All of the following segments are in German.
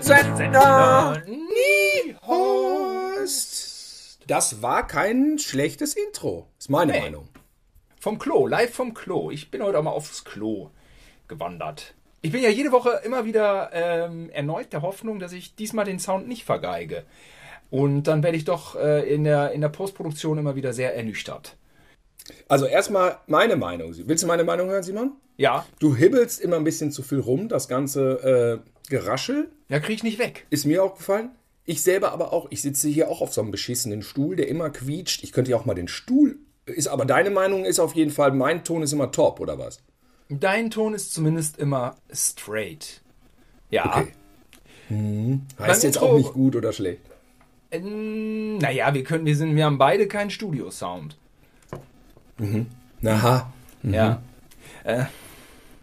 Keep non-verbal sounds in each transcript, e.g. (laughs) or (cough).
Sender. Das war kein schlechtes Intro, ist meine Nee. Meinung. Vom Klo, live vom Klo. Ich bin heute auch mal aufs Klo gewandert. Ich bin ja jede Woche immer wieder ähm, erneut der Hoffnung, dass ich diesmal den Sound nicht vergeige. Und dann werde ich doch äh, in, der, in der Postproduktion immer wieder sehr ernüchtert. Also erstmal meine Meinung. Willst du meine Meinung hören, Simon? Ja, Du hibbelst immer ein bisschen zu viel rum, das ganze äh, Geraschel ja, kriege ich nicht weg. ist mir aufgefallen. Ich selber aber auch. Ich sitze hier auch auf so einem beschissenen Stuhl, der immer quietscht. Ich könnte ja auch mal den Stuhl. Ist aber deine Meinung ist auf jeden Fall, mein Ton ist immer top, oder was? Dein Ton ist zumindest immer straight. Ja. Okay. Heißt Beim jetzt Intro- auch nicht gut oder schlecht. Ähm, naja, wir können, wir sind, wir haben beide keinen Studio-Sound. Aha. Ja. Äh,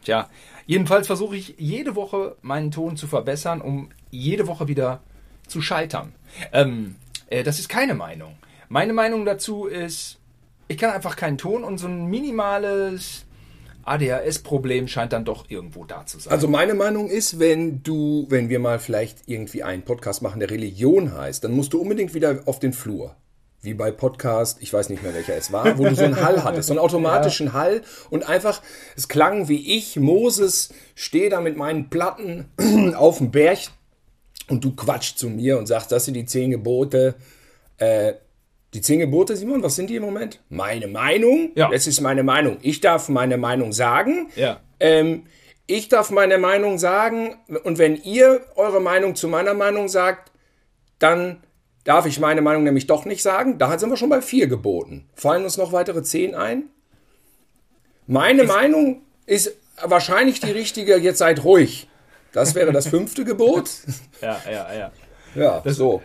tja, jedenfalls versuche ich jede Woche meinen Ton zu verbessern, um jede Woche wieder zu scheitern. Ähm, äh, das ist keine Meinung. Meine Meinung dazu ist, ich kann einfach keinen Ton und so ein minimales ADHS-Problem scheint dann doch irgendwo da zu sein. Also meine Meinung ist, wenn du, wenn wir mal vielleicht irgendwie einen Podcast machen, der Religion heißt, dann musst du unbedingt wieder auf den Flur. Wie bei Podcast, ich weiß nicht mehr welcher es war, wo du so einen Hall (laughs) hattest, so einen automatischen Hall und einfach, es klang wie ich, Moses, stehe da mit meinen Platten (clears throat) auf dem Berg und du quatscht zu mir und sagst, das sind die zehn Gebote. Äh, die zehn Gebote, Simon, was sind die im Moment? Meine Meinung? Ja. Das ist meine Meinung. Ich darf meine Meinung sagen. Ja. Ähm, ich darf meine Meinung sagen und wenn ihr eure Meinung zu meiner Meinung sagt, dann darf ich meine Meinung nämlich doch nicht sagen. Da sind wir schon bei vier Geboten. Fallen uns noch weitere zehn ein? Meine Meinung ist wahrscheinlich die richtige, jetzt seid ruhig. Das wäre das fünfte Gebot. (laughs) ja, ja, ja. Ja, so.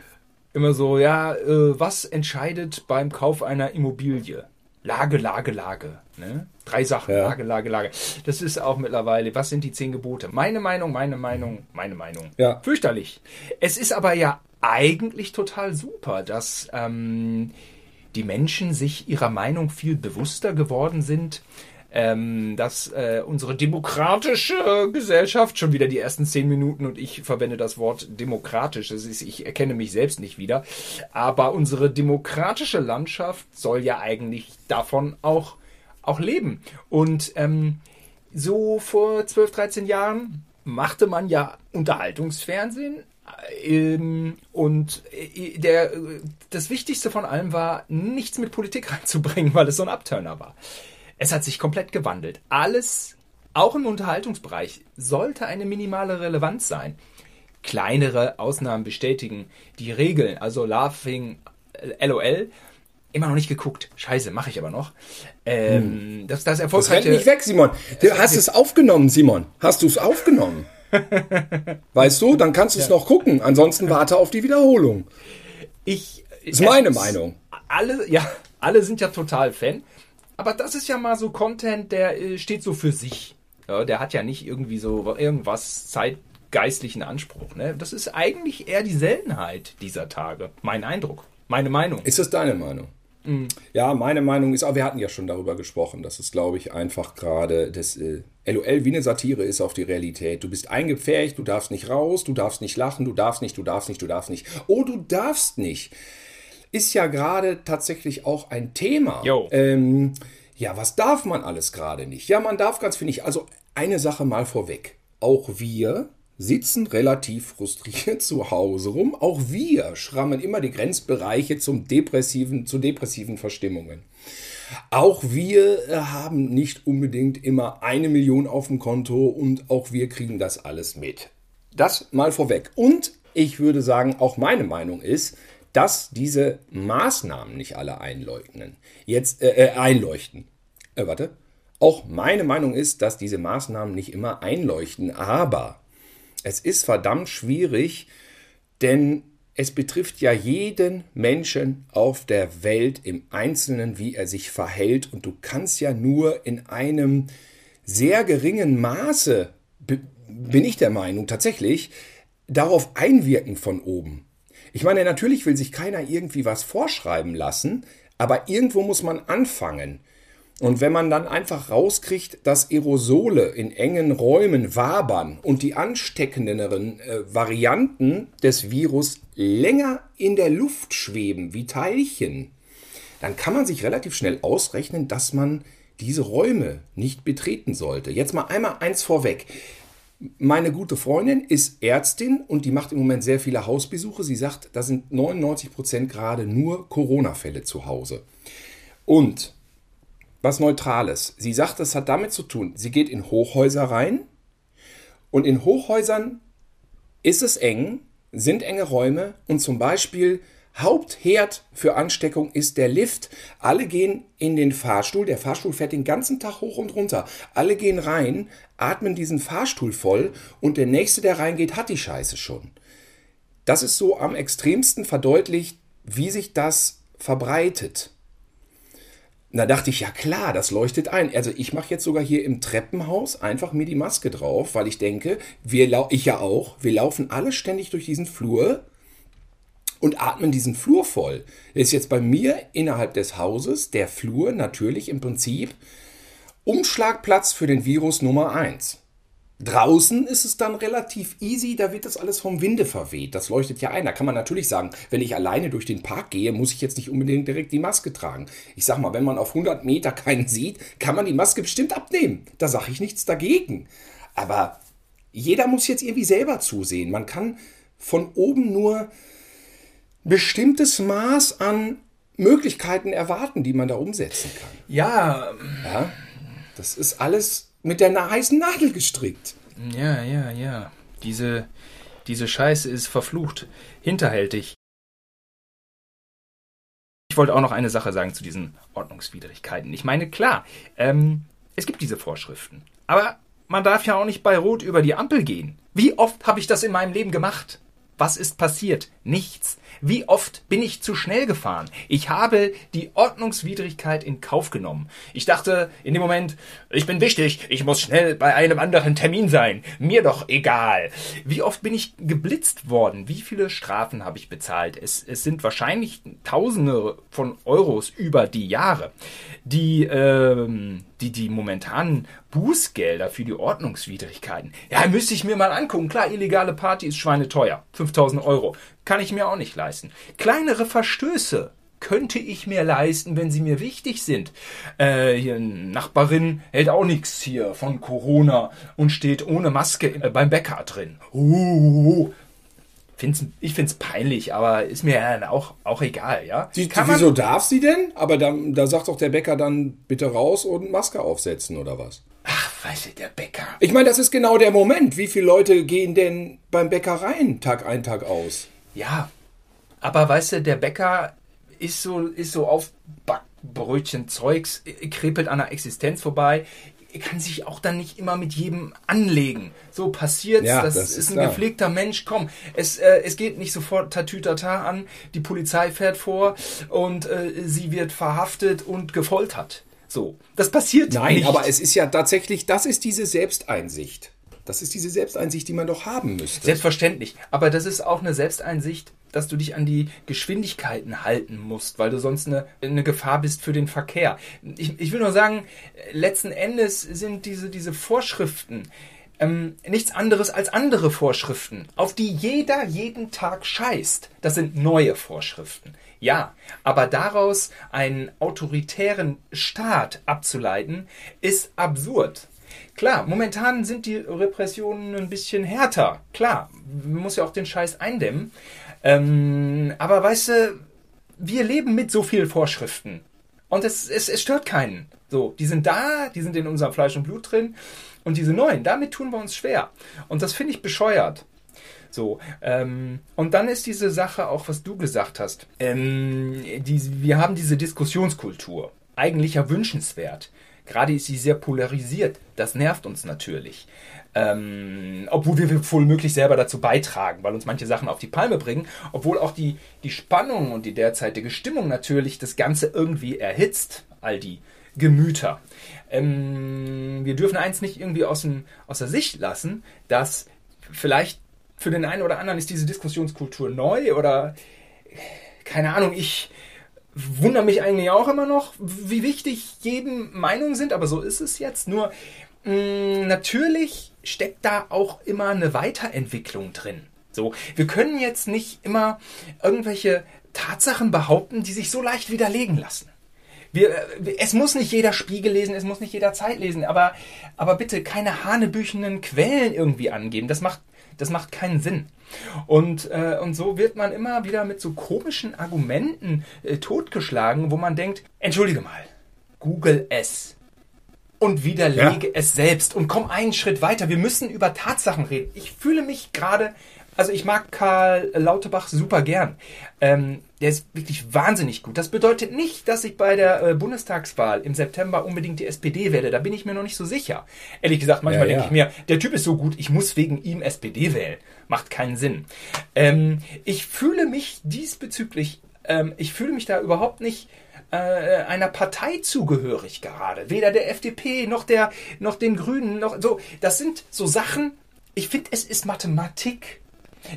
Immer so, ja, äh, was entscheidet beim Kauf einer Immobilie? Lage, Lage, Lage. Ne? Drei Sachen, Ja. Lage, Lage, Lage. Das ist auch mittlerweile, was sind die zehn Gebote? Meine Meinung, meine Meinung, meine Meinung. Ja. Fürchterlich. Es ist aber ja eigentlich total super, dass ähm, die Menschen sich ihrer Meinung viel bewusster geworden sind. Ähm, dass äh, unsere demokratische Gesellschaft, schon wieder die ersten zehn Minuten und ich verwende das Wort demokratisch, das ist, ich erkenne mich selbst nicht wieder, aber unsere demokratische Landschaft soll ja eigentlich davon auch, auch leben. Und ähm, so vor 12, 13 Jahren machte man ja Unterhaltungsfernsehen. Ähm, und äh, der, das Wichtigste von allem war, nichts mit Politik (laughs) reinzubringen, weil es so ein Abturner war. Es hat sich komplett gewandelt. Alles, auch im Unterhaltungsbereich, sollte eine minimale Relevanz sein. Kleinere Ausnahmen bestätigen die Regeln. Also Laughing äh, LOL. Immer noch nicht geguckt. Scheiße, mache ich aber noch. Ähm, das, das Das rennt erfolgreiche. nicht weg, Simon. Du hast es aufgenommen, Simon. Hast du es aufgenommen? (laughs) weißt du, dann kannst du es noch gucken. Ansonsten warte auf die Wiederholung. Ich, Ist meine es- Meinung. Alle, ja, alle sind ja total Fan. Aber das ist ja mal so Content, der äh, steht so für sich. Ja, der hat ja nicht irgendwie so irgendwas zeitgeistlichen Anspruch. Ne? Das ist eigentlich eher die Seltenheit dieser Tage. Mein Eindruck. Meine Meinung. Ist das deine Meinung? Ja, meine Meinung ist, aber wir hatten ja schon darüber gesprochen, dass es, glaube ich, einfach gerade das äh, LOL wie eine Satire ist auf die Realität. Du bist eingepfercht, du darfst nicht raus, du darfst nicht lachen, du darfst nicht, du darfst nicht, du darfst nicht. Oh, du darfst nicht. Ist ja gerade tatsächlich auch ein Thema. Jo. Ähm, ja, was darf man alles gerade nicht? Ja, man darf ganz viel nicht. Also eine Sache mal vorweg. Auch wir sitzen relativ frustriert (laughs) zu Hause rum. Auch wir schrammen immer die Grenzbereiche zum depressiven, zu depressiven Verstimmungen. Auch wir äh, haben nicht unbedingt immer eine Million auf dem Konto und auch wir kriegen das alles mit. Das mal vorweg. Und ich würde sagen, auch meine Meinung ist, dass diese Maßnahmen nicht alle einleugnen. Jetzt äh, äh, einleuchten. Äh, warte. Auch meine Meinung ist, dass diese Maßnahmen nicht immer einleuchten, aber es ist verdammt schwierig, denn es betrifft ja jeden Menschen auf der Welt im Einzelnen, wie er sich verhält. Und du kannst ja nur in einem sehr geringen Maße, bin ich der Meinung, tatsächlich darauf einwirken von oben. Ich meine, natürlich will sich keiner irgendwie was vorschreiben lassen, aber irgendwo muss man anfangen. Und wenn man dann einfach rauskriegt, dass Aerosole in engen Räumen wabern und die ansteckenderen äh, Varianten des Virus länger in der Luft schweben wie Teilchen, dann kann man sich relativ schnell ausrechnen, dass man diese Räume nicht betreten sollte. Jetzt mal einmal eins vorweg. Meine gute Freundin ist Ärztin und die macht im Moment sehr viele Hausbesuche. Sie sagt, da sind 99 Prozent gerade nur Corona-Fälle zu Hause. Und was Neutrales. Sie sagt, das hat damit zu tun, sie geht in Hochhäuser rein und in Hochhäusern ist es eng, sind enge Räume und zum Beispiel Hauptherd für Ansteckung ist der Lift. Alle gehen in den Fahrstuhl. Der Fahrstuhl fährt den ganzen Tag hoch und runter. Alle gehen rein, atmen diesen Fahrstuhl voll und der Nächste, der reingeht, hat die Scheiße schon. Das ist so am extremsten verdeutlicht, wie sich das verbreitet. Da dachte ich, ja klar, das leuchtet ein. Also ich mache jetzt sogar hier im Treppenhaus einfach mir die Maske drauf, weil ich denke, wir ich ja auch, wir laufen alle ständig durch diesen Flur und atmen diesen Flur voll. Das ist jetzt bei mir innerhalb des Hauses der Flur natürlich im Prinzip Umschlagplatz für den Virus Nummer 1. Draußen ist es dann relativ easy, da wird das alles vom Winde verweht. Das leuchtet ja ein. Da kann man natürlich sagen, wenn ich alleine durch den Park gehe, muss ich jetzt nicht unbedingt direkt die Maske tragen. Ich sag mal, wenn man auf 100 Meter keinen sieht, kann man die Maske bestimmt abnehmen. Da sage ich nichts dagegen. Aber jeder muss jetzt irgendwie selber zusehen. Man kann von oben nur bestimmtes Maß an Möglichkeiten erwarten, die man da umsetzen kann. Ja. Ja. Das ist alles mit der heißen Nadel gestrickt. Ja, ja, ja. Diese, diese Scheiße ist verflucht, hinterhältig. Ich wollte auch noch eine Sache sagen zu diesen Ordnungswidrigkeiten. Ich meine, klar, ähm, es gibt diese Vorschriften. Aber man darf ja auch nicht bei Rot über die Ampel gehen. Wie oft habe ich das in meinem Leben gemacht? Was ist passiert? Nichts. Wie oft bin ich zu schnell gefahren? Ich habe die Ordnungswidrigkeit in Kauf genommen. Ich dachte in dem Moment, ich bin wichtig, ich muss schnell bei einem anderen Termin sein. Mir doch egal. Wie oft bin ich geblitzt worden? Wie viele Strafen habe ich bezahlt? Es, es sind wahrscheinlich Tausende von Euros über die Jahre. Die, ähm, die, die momentanen Bußgelder für die Ordnungswidrigkeiten. Ja, müsste ich mir mal angucken. Klar, illegale Party ist schweineteuer. 5000 Euro. Kann ich mir auch nicht leisten. Kleinere Verstöße könnte ich mir leisten, wenn sie mir wichtig sind. Äh, hier Nachbarin hält auch nichts hier von Corona und steht ohne Maske beim Bäcker drin. Uh, find's, ich finde es peinlich, aber ist mir ja auch, auch egal, ja. Die, wieso darf sie denn? Aber da, da sagt doch der Bäcker dann bitte raus und Maske aufsetzen oder was? Ach, weißt du, der Bäcker. Ich meine, das ist genau der Moment. Wie viele Leute gehen denn beim Bäcker rein, Tag ein, Tag aus? Ja, aber weißt du, der Bäcker ist so, ist so auf Backbrötchen Zeugs, krepelt an der Existenz vorbei kann sich auch dann nicht immer mit jedem anlegen. So passiert's, ja, das, das, ist, ist ein klar. gepflegter Mensch. Komm, es, äh, es geht nicht sofort Tatütata an, die Polizei fährt vor und äh, sie wird verhaftet und gefoltert. So, das passiert Nein, nicht. aber es ist ja tatsächlich, das ist diese Selbsteinsicht. Das ist diese Selbsteinsicht, die man doch haben müsste. Selbstverständlich. Aber das ist auch eine Selbsteinsicht, dass du dich an die Geschwindigkeiten halten musst, weil du sonst eine, eine Gefahr bist für den Verkehr. Ich, ich will nur sagen, letzten Endes sind diese, diese Vorschriften ähm, nichts anderes als andere Vorschriften, auf die jeder jeden Tag scheißt. Das sind neue Vorschriften. Ja, aber daraus einen autoritären Staat abzuleiten, ist absurd. Klar, momentan sind die Repressionen ein bisschen härter. Klar, man muss ja auch den Scheiß eindämmen. Ähm, aber weißt du, wir leben mit so vielen Vorschriften. Und es, es, es stört keinen. So, die sind da, die sind in unserem Fleisch und Blut drin. Und diese neuen, damit tun wir uns schwer. Und das finde ich bescheuert. So, ähm, und dann ist diese Sache auch, was du gesagt hast. Ähm, die, wir haben diese Diskussionskultur. Eigentlich ja wünschenswert. Gerade ist sie sehr polarisiert. Das nervt uns natürlich. Ähm, obwohl wir wohl möglich selber dazu beitragen, weil uns manche Sachen auf die Palme bringen, obwohl auch die, die Spannung und die derzeitige Stimmung natürlich das Ganze irgendwie erhitzt, all die Gemüter. Ähm, wir dürfen eins nicht irgendwie aus, dem, aus der Sicht lassen, dass vielleicht für den einen oder anderen ist diese Diskussionskultur neu oder keine Ahnung, ich wundere mich eigentlich auch immer noch, wie wichtig jeden Meinungen sind, aber so ist es jetzt. Nur mh, mm, natürlich steckt da auch immer eine Weiterentwicklung drin. So, wir können jetzt nicht immer irgendwelche Tatsachen behaupten, die sich so leicht widerlegen lassen. Wir, äh, es muss nicht jeder Spiegel lesen, es muss nicht jeder Zeit lesen, aber, aber bitte keine hanebüchenden Quellen irgendwie angeben. Das macht, das macht keinen Sinn. Und, äh, und so wird man immer wieder mit so komischen Argumenten äh, totgeschlagen, wo man denkt, entschuldige mal, Google es und widerlege ja. es selbst und komm einen Schritt weiter. Wir müssen über Tatsachen reden. Ich fühle mich gerade also ich mag Karl Lauterbach super gern. Ähm, der ist wirklich wahnsinnig gut. Das bedeutet nicht, dass ich bei der äh, Bundestagswahl im September unbedingt die SPD wähle. Da bin ich mir noch nicht so sicher. Ehrlich gesagt, manchmal ja, ja. denke ich mir, der Typ ist so gut, ich muss wegen ihm SPD wählen. Macht keinen Sinn. Ähm, ich fühle mich diesbezüglich, ähm, ich fühle mich da überhaupt nicht äh, einer Partei zugehörig gerade. Weder der FDP noch der, noch den Grünen, noch so. Das sind so Sachen. Ich finde, es ist Mathematik.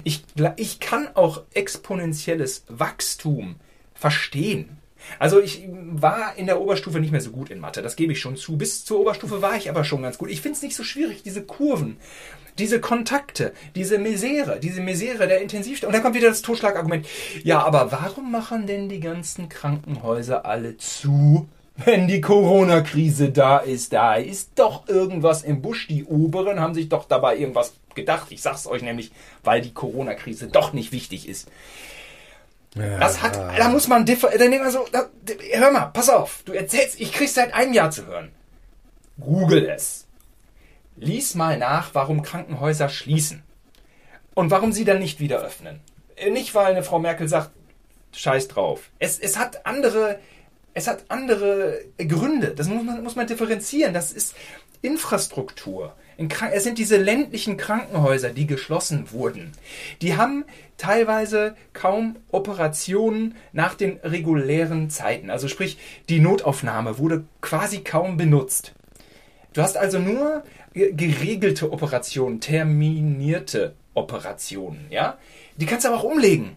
Ich, ich kann auch exponentielles Wachstum verstehen. Also ich war in der Oberstufe nicht mehr so gut in Mathe, das gebe ich schon zu. Bis zur Oberstufe war ich aber schon ganz gut. Ich finde es nicht so schwierig, diese Kurven, diese Kontakte, diese Misere, diese Misere der Intensivstelle. Und dann kommt wieder das Totschlagargument. Ja, aber warum machen denn die ganzen Krankenhäuser alle zu? wenn die Corona-Krise da ist, da ist doch irgendwas im Busch. Die Oberen haben sich doch dabei irgendwas gedacht. Ich sag's euch nämlich, weil die Corona-Krise doch nicht wichtig ist. Ja. Das hat, da muss man, dann so, da, hör mal, pass auf, du erzählst, ich krieg's seit einem Jahr zu hören. Google es. Lies mal nach, warum Krankenhäuser schließen. Und warum sie dann nicht wieder öffnen. Nicht, weil eine Frau Merkel sagt, scheiß drauf. Es, es hat andere, es hat andere Gründe. Das muss man, muss man differenzieren. Das ist Infrastruktur. Es sind diese ländlichen Krankenhäuser, die geschlossen wurden. Die haben teilweise kaum Operationen nach den regulären Zeiten. Also sprich, die Notaufnahme wurde quasi kaum benutzt. Du hast also nur geregelte Operationen, terminierte Operationen, ja? Die kannst du aber auch umlegen.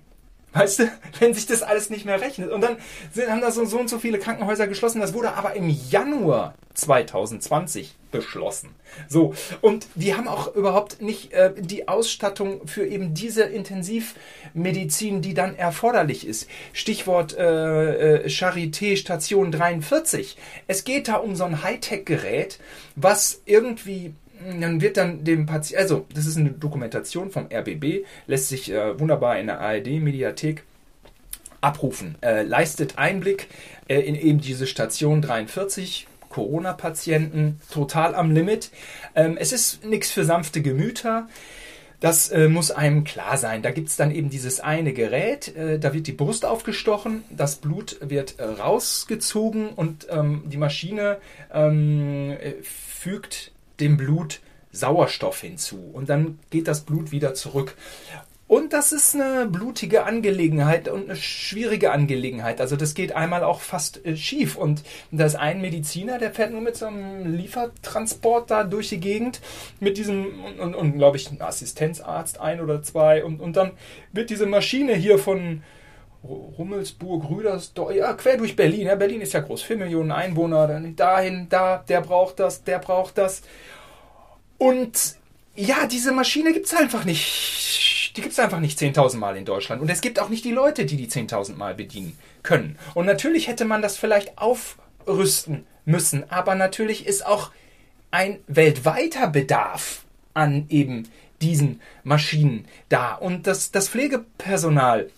Weißt du, wenn sich das alles nicht mehr rechnet. Und dann sind, haben da so, so und so viele Krankenhäuser geschlossen. Das wurde aber im Januar 2020 beschlossen. So, und die haben auch überhaupt nicht äh, die Ausstattung für eben diese Intensivmedizin, die dann erforderlich ist. Stichwort äh, äh, Charité Station 43. Es geht da um so ein Hightech-Gerät, was irgendwie dann wird dann dem Patienten, also das ist eine Dokumentation vom RBB, lässt sich äh, wunderbar in der ARD-Mediathek abrufen, äh, leistet Einblick äh, in eben diese Station 43. Corona-Patienten total am Limit. Ähm, es ist nichts für sanfte Gemüter. Das äh, muss einem klar sein. Da gibt es dann eben dieses eine Gerät, äh, da wird die Brust aufgestochen, das Blut wird äh, rausgezogen und ähm, die Maschine ähm, äh, fügt dem Blut Sauerstoff hinzu und dann geht das Blut wieder zurück. Und das ist eine blutige Angelegenheit und eine schwierige Angelegenheit. Also das geht einmal auch fast äh, schief. Und da ist ein Mediziner, der fährt nur mit so einem Liefertransport da durch die Gegend mit diesem und, und, und glaube ich, ein Assistenzarzt ein oder zwei. Und, und dann wird diese Maschine hier von Rummelsburg, Rüdersdorf, ja, quer durch Berlin. Ja, Berlin ist ja groß, 4 Millionen Einwohner. Dann dahin, da, der braucht das, der braucht das. Und ja, diese Maschine gibt es einfach nicht. Die gibt es einfach nicht 10.000 Mal in Deutschland. Und es gibt auch nicht die Leute, die die 10.000 Mal bedienen können. Und natürlich hätte man das vielleicht aufrüsten müssen. Aber natürlich ist auch ein weltweiter Bedarf an eben diesen Maschinen da. Und das, das Pflegepersonal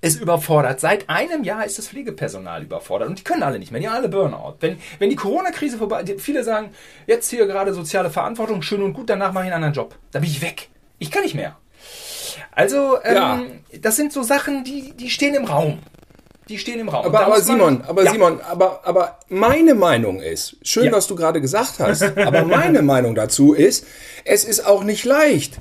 ist überfordert. Seit einem Jahr ist das Pflegepersonal überfordert und die können alle nicht mehr. Die haben alle Burnout. Wenn, wenn die Corona-Krise vorbei ist, viele sagen, jetzt hier gerade soziale Verantwortung, schön und gut, danach mache ich einen anderen Job. Da bin ich weg. Ich kann nicht mehr. Also, ähm, ja. das sind so Sachen, die, die stehen im Raum. Die stehen im Raum. Aber, aber Simon, aber ja. Simon, aber, aber meine Meinung ist, schön, ja. was du gerade gesagt hast, aber meine (laughs) Meinung dazu ist, es ist auch nicht leicht.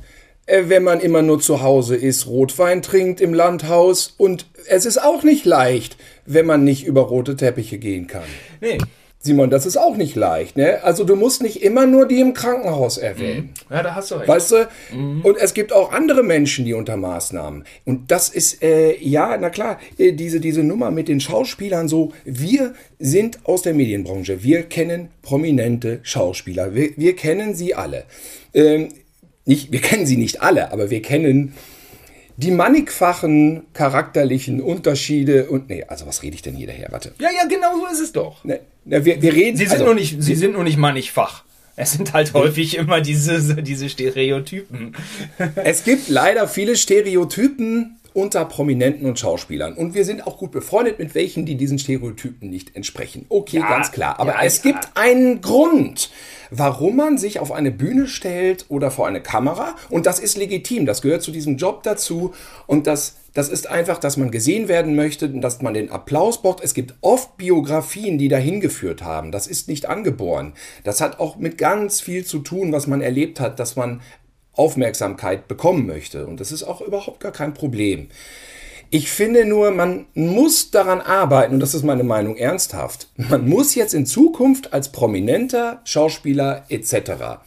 Äh, wenn man immer nur zu Hause ist, Rotwein trinkt im Landhaus und es ist auch nicht leicht, wenn man nicht über rote Teppiche gehen kann. Nee. Simon, das ist auch nicht leicht. Ne? Also du musst nicht immer nur die im Krankenhaus erwähnen. Ja, da hast du recht. Weißt du? Und es gibt auch andere Menschen, die unter Maßnahmen. Und das ist, äh, ja, na klar, äh, diese, diese Nummer mit den Schauspielern so, wir sind aus der Medienbranche, wir kennen prominente Schauspieler, wir, wir kennen sie alle. Ähm, nicht, wir kennen sie nicht alle, aber wir kennen die mannigfachen charakterlichen Unterschiede und nee, also was rede ich denn hier daher? Warte. ja, ja, genau so ist es doch. Ne, ne, wir, wir reden Sie sind also, nur nicht, sie sind nur nicht mannigfach. Es sind halt häufig immer diese, diese Stereotypen. Es gibt leider viele Stereotypen unter Prominenten und Schauspielern. Und wir sind auch gut befreundet mit welchen, die diesen Stereotypen nicht entsprechen. Okay, Ja, ganz klar. Aber ja, es ja. gibt einen Grund, warum man sich auf eine Bühne stellt oder vor eine Kamera. Und das ist legitim. Das gehört zu diesem Job dazu. Und das, das ist einfach, dass man gesehen werden möchte und dass man den Applaus braucht. Es gibt oft Biografien, die dahin geführt haben. Das ist nicht angeboren. Das hat auch mit ganz viel zu tun, was man erlebt hat, dass man Aufmerksamkeit bekommen möchte. Und das ist auch überhaupt gar kein Problem. Ich finde nur, man muss daran arbeiten, und das ist meine Meinung ernsthaft, man muss jetzt in Zukunft als prominenter Schauspieler etc.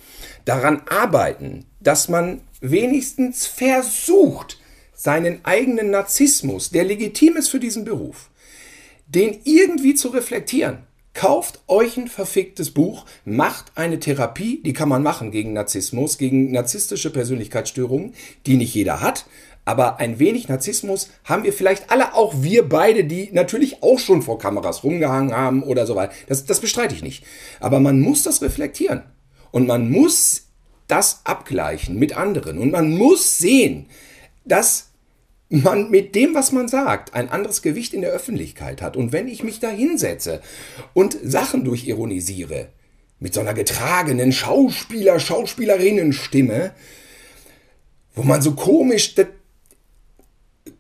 daran arbeiten, dass man wenigstens versucht, seinen eigenen Narzissmus, der legitim ist für diesen Beruf, den irgendwie zu reflektieren. Kauft euch ein verficktes Buch, macht eine Therapie, die kann man machen gegen Narzissmus, gegen narzisstische Persönlichkeitsstörungen, die nicht jeder hat. Aber ein wenig Narzissmus haben wir vielleicht alle, auch wir beide, die natürlich auch schon vor Kameras rumgehangen haben oder so weiter. Das, das bestreite ich nicht. Aber man muss das reflektieren. Und man muss das abgleichen mit anderen. Und man muss sehen, dass man mit dem, was man sagt, ein anderes Gewicht in der Öffentlichkeit hat. Und wenn ich mich da hinsetze und Sachen durchironisiere, mit so einer getragenen Schauspieler, Schauspielerinnenstimme, wo man so komisch da,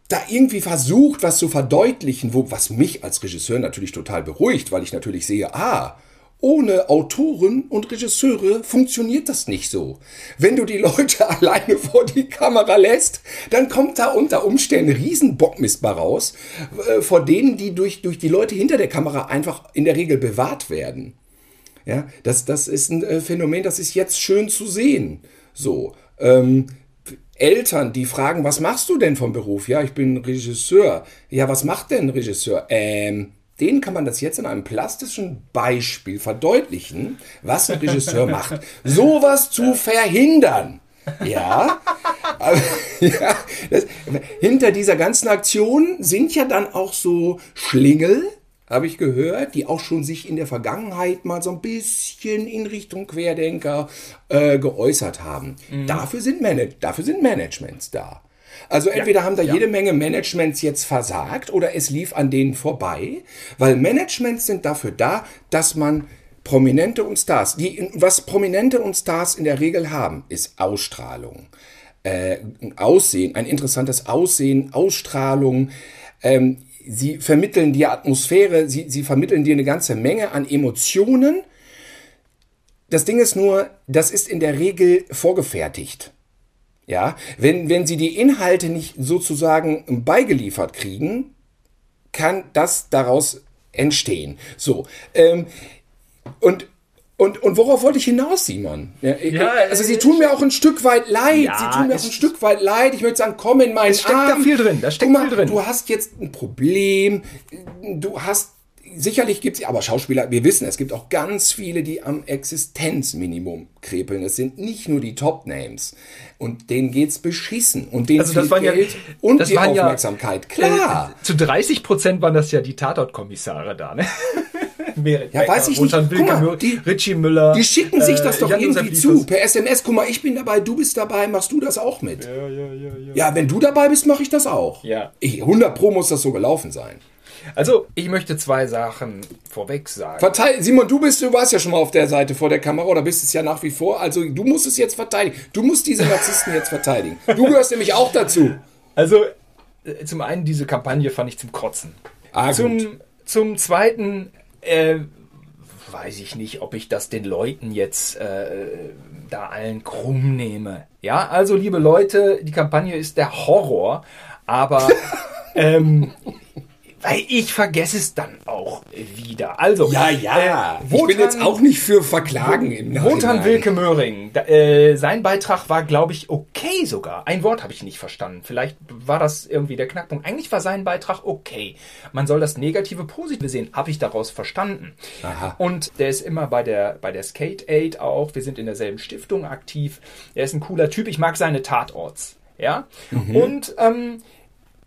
da irgendwie versucht, was zu verdeutlichen, wo, was mich als Regisseur natürlich total beruhigt, weil ich natürlich sehe, ah, ohne Autoren und Regisseure funktioniert das nicht so. Wenn du die Leute (laughs) alleine vor die Kamera lässt, dann kommt da unter Umständen Riesenbockmist raus, äh, vor denen die durch, durch die Leute hinter der Kamera einfach in der Regel bewahrt werden. Ja, das, das ist ein äh, Phänomen, das ist jetzt schön zu sehen. So, ähm, Eltern, die fragen, was machst du denn vom Beruf? Ja, ich bin Regisseur. Ja, was macht denn ein Regisseur? Ähm, denen kann man das jetzt in einem plastischen Beispiel verdeutlichen, was ein Regisseur macht. Sowas zu verhindern. Ja, (laughs) ja das, hinter dieser ganzen Aktion sind ja dann auch so Schlingel, habe ich gehört, die auch schon sich in der Vergangenheit mal so ein bisschen in Richtung Querdenker äh, geäußert haben. Dafür, sind dafür sind Managements da. Also entweder haben da ja. jede Menge Managements jetzt versagt oder es lief an denen vorbei, weil Managements sind dafür da, dass man Prominente und Stars, die, was Prominente und Stars in der Regel haben, ist Ausstrahlung, äh, ein Aussehen, ein interessantes Aussehen, Ausstrahlung. Ähm, sie vermitteln dir Atmosphäre, sie, sie vermitteln dir eine ganze Menge an Emotionen. Das Ding ist nur, das ist in der Regel vorgefertigt. Ja, wenn, wenn sie die Inhalte nicht sozusagen beigeliefert kriegen, kann das daraus entstehen. So, ähm, und, und, und worauf wollte ich hinaus, Simon? Ja, Ja, also sie äh, tun mir auch ein Stück weit leid. Ja, sie tun mir auch ein Stück weit leid. Ich möchte sagen, komm in meinen Es steckt da Arm. viel drin, da steckt mal, viel drin. Du hast jetzt ein Problem. Du hast Sicherlich gibt es, aber Schauspieler, wir wissen, es gibt auch ganz viele, die am Existenzminimum krepeln. Es sind nicht nur die Top-Names. Und denen geht's beschissen. Und denen Also das fehlt waren ja- Geld und das die waren ja- Aufmerksamkeit. Klar. Äh, zu 30 Prozent waren das ja die Tatortkommissare da, ne? (laughs) Merit Ja, Becker, weiß ich nicht. Guck mal, Wilke, die- Richie Müller. Die schicken sich äh, das doch Jan-Josef irgendwie zu. Per SMS, guck mal, ich bin dabei, du bist dabei, machst du das auch mit? Ja, ja, ja, ja. Ja, wenn du dabei bist, mache ich das auch. Ja. Ich, 100 Pro muss das so gelaufen sein. Also, ich möchte zwei Sachen vorweg sagen. Verteid Simon, du bist, du warst ja schon mal auf der Seite vor der Kamera oder bist es ja nach wie vor. Also du musst es jetzt verteidigen. Du musst diese Narzissten jetzt verteidigen. Du gehörst nämlich auch dazu. Also, äh, zum einen, diese Kampagne fand ich zum Kotzen. Ah, gut. zum, zum zweiten, äh, weiß ich nicht, ob ich das den Leuten jetzt äh, da allen krumm nehme. Ja, also liebe Leute, die Kampagne ist der Horror, aber (laughs) ähm, Weil ich vergesse es dann auch wieder. Also, Ja, ja. äh, ich bin Wotan- jetzt auch nicht für Verklagen im Wotan Nachhinein. Wilke Möhring, da, äh, sein Beitrag war, glaube ich, okay sogar. Ein Wort habe ich nicht verstanden. Vielleicht war das irgendwie der Knackpunkt. Eigentlich war sein Beitrag okay. Man soll das Negative positive sehen, habe ich daraus verstanden. Aha. Und der ist immer bei der, bei der Skate Aid auch. Wir sind in derselben Stiftung aktiv. Er ist ein cooler Typ. Ich mag seine Tatorts. Ja. Und ähm,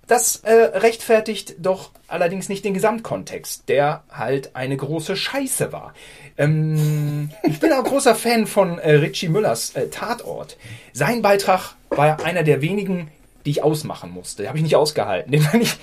das äh, rechtfertigt doch allerdings nicht den Gesamtkontext, der halt eine große Scheiße war. Ähm, (laughs) ich bin auch großer Fan von äh, Richie Müllers äh, Tatort. Sein Beitrag war einer der wenigen, die ich ausmachen musste. Habe ich nicht ausgehalten. Den fand ich,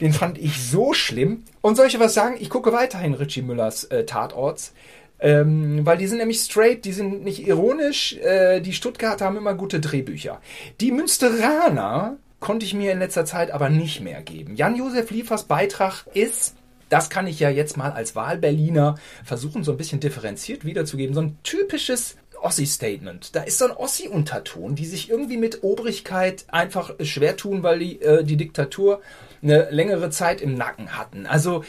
den fand ich so schlimm. Und soll ich was sagen? Ich gucke weiterhin Richie Müllers äh, Tatorts. Ähm, weil die sind nämlich straight, die sind nicht ironisch. Äh, die Stuttgarter haben immer gute Drehbücher. Die Münsteraner konnte ich mir in letzter Zeit aber nicht mehr geben. Jan-Josef Liefers Beitrag ist, das kann ich ja jetzt mal als Wahlberliner versuchen, so ein bisschen differenziert wiederzugeben, so ein typisches Ossi-Statement. Da ist so ein Ossi-Unterton, die sich irgendwie mit Obrigkeit einfach schwer tun, weil die äh, die Diktatur eine längere Zeit im Nacken hatten. Also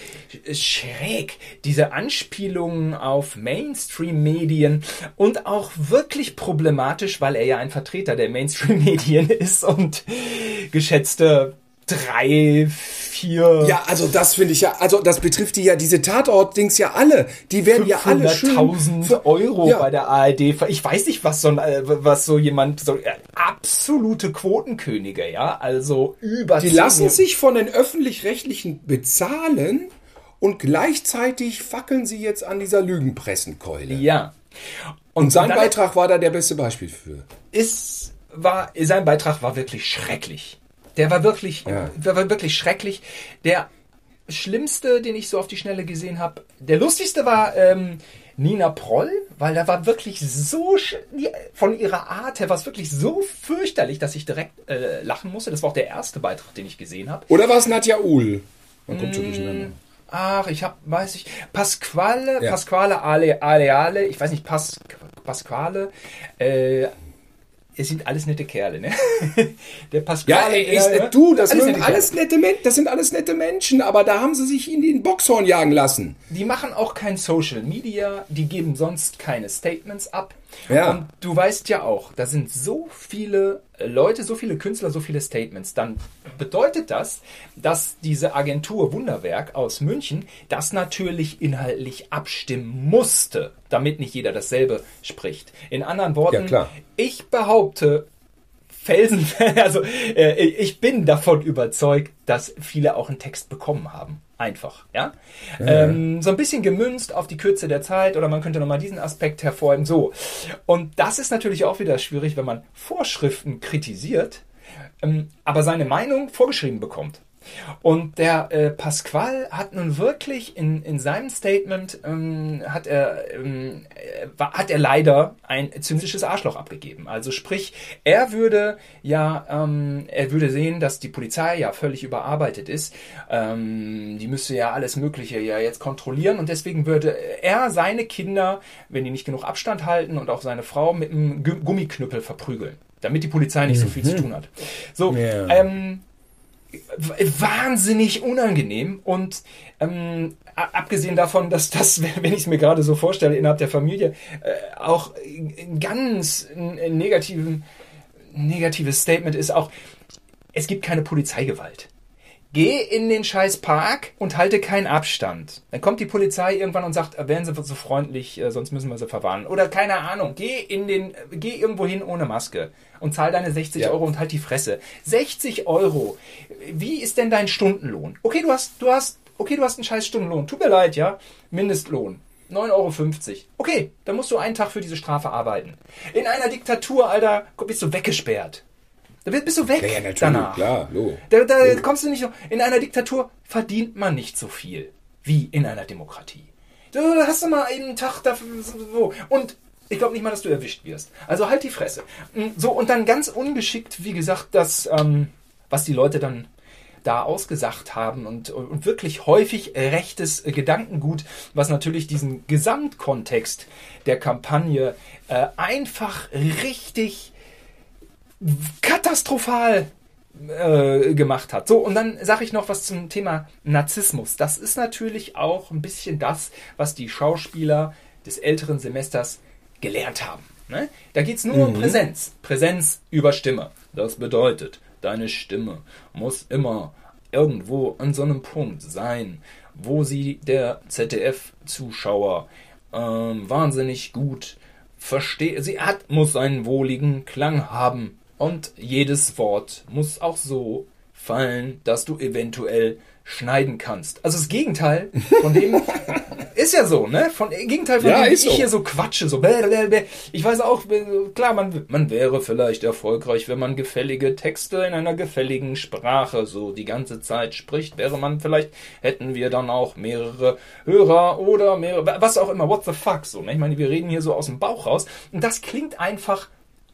schräg, diese Anspielungen auf Mainstream-Medien und auch wirklich problematisch, weil er ja ein Vertreter der Mainstream-Medien (laughs) ist und geschätzte drei, vier, Ja, also das finde ich ja, also das betrifft die ja, diese Tatort-Dings ja alle. Die werden ja alle schön... 500.000 Euro Ja. bei der ARD. ver- Ich weiß nicht, was so, ein, äh, was so jemand, so äh, absolute Quotenkönige, ja, also über Die 10 lassen sich von den Öffentlich-Rechtlichen bezahlen und gleichzeitig fackeln sie jetzt an dieser Lügenpressenkeule. Ja. Und sein dann- Beitrag war da der beste Beispiel für. ist, war, sein Beitrag war wirklich schrecklich. Der war wirklich, Ja. der war wirklich schrecklich. Der schlimmste, den ich so auf die Schnelle gesehen habe, der lustigste war ähm, Nina Proll, weil da war wirklich so, von ihrer Art her war es wirklich so fürchterlich, dass ich direkt äh, lachen musste. Das war auch der erste Beitrag, den ich gesehen habe. Oder war es Nadja Uhl? Man kommt schon durcheinander. Ach, ich habe, weiß ich, Pasquale, Ja. Pasquale Ale, Aleale, ich weiß nicht, Pas, Pasquale, äh, es sind alles nette Kerle, ne? (laughs) Der Ja, Pasquale. ey, ich, du, das alles nette alles Kerle. nette Menschen, das sind alles nette Menschen, aber da haben sie sich in den Boxhorn jagen lassen. Die machen auch kein Social Media, die geben sonst keine Statements ab. Ja. Und du weißt ja auch, da sind so viele Leute, so viele Künstler, so viele Statements. Dann bedeutet das, dass diese Agentur Wunderwerk aus München das natürlich inhaltlich abstimmen musste, damit nicht jeder dasselbe spricht. In anderen Worten, Ja, klar. ich behaupte, Felsen, (laughs) also äh, ich bin davon überzeugt, dass viele auch einen Text bekommen haben. Einfach, ja. Ähm, so ein bisschen gemünzt auf die Kürze der Zeit oder man könnte nochmal diesen Aspekt hervorheben. So. Und das ist natürlich auch wieder schwierig, wenn man Vorschriften kritisiert, ähm, aber seine Meinung vorgeschrieben bekommt. Und der äh, Pasqual hat nun wirklich in, in seinem Statement ähm, hat er ähm, äh, hat er leider ein zynisches Arschloch abgegeben. Also sprich, er würde ja ähm, er würde sehen, dass die Polizei ja völlig überarbeitet ist. Ähm, die müsste ja alles Mögliche ja jetzt kontrollieren und deswegen würde er seine Kinder, wenn die nicht genug Abstand halten und auch seine Frau mit einem Gu- Gummiknüppel verprügeln, damit die Polizei nicht so viel zu tun hat. So, Ja. ähm, wahnsinnig unangenehm und ähm, abgesehen davon, dass das, (laughs) wenn ich es mir gerade so vorstelle, innerhalb der Familie äh, auch ein ganz negativen, negatives Statement ist auch, es gibt keine Polizeigewalt. Geh in den scheiß Park und halte keinen Abstand. Dann kommt die Polizei irgendwann und sagt, wären Sie so freundlich, äh, sonst müssen wir Sie verwarnen. Oder keine Ahnung, geh in den, äh, geh irgendwo hin ohne Maske und zahl deine 60 Ja. Euro und halt die Fresse. 60 Euro. Wie ist denn dein Stundenlohn? Okay, du hast, du hast, okay, du hast einen scheiß Stundenlohn. Tut mir leid, ja. Mindestlohn. 9,50 Euro. Okay, dann musst du einen Tag für diese Strafe arbeiten. In einer Diktatur, Alter, bist du weggesperrt. Da bist du weg Ja, ja, natürlich, danach. klar, lo. Da, da kommst du nicht so. In einer Diktatur verdient man nicht so viel wie in einer Demokratie. Du da hast du mal einen Tag dafür. So. Und ich glaube nicht mal, dass du erwischt wirst. Also halt die Fresse. Mm, So, und dann ganz ungeschickt, wie gesagt, das, ähm, was die Leute dann da ausgesagt haben und, und wirklich häufig rechtes Gedankengut, was natürlich diesen Gesamtkontext der Kampagne äh, einfach richtig katastrophal äh, gemacht hat. So, und dann sage ich noch was zum Thema Narzissmus. Das ist natürlich auch ein bisschen das, was die Schauspieler des älteren Semesters gelernt haben. Ne? Da geht es nur mhm. um Präsenz. Präsenz über Stimme. Das bedeutet, deine Stimme muss immer irgendwo an so einem Punkt sein, wo sie der ZDF-Zuschauer ähm, wahnsinnig gut versteht. Sie hat, muss einen wohligen Klang haben. Und jedes Wort muss auch so fallen, dass du eventuell schneiden kannst. Also das Gegenteil von dem (laughs) ist ja so, ne? Von Gegenteil von ja, dem, ich so. hier so quatsche, so ich weiß auch, klar, man, man wäre vielleicht erfolgreich, wenn man gefällige Texte in einer gefälligen Sprache so die ganze Zeit spricht, wäre man vielleicht, hätten wir dann auch mehrere Hörer oder mehrere, was auch immer, what the fuck, so, ne? Ich meine, wir reden hier so aus dem Bauch raus und das klingt einfach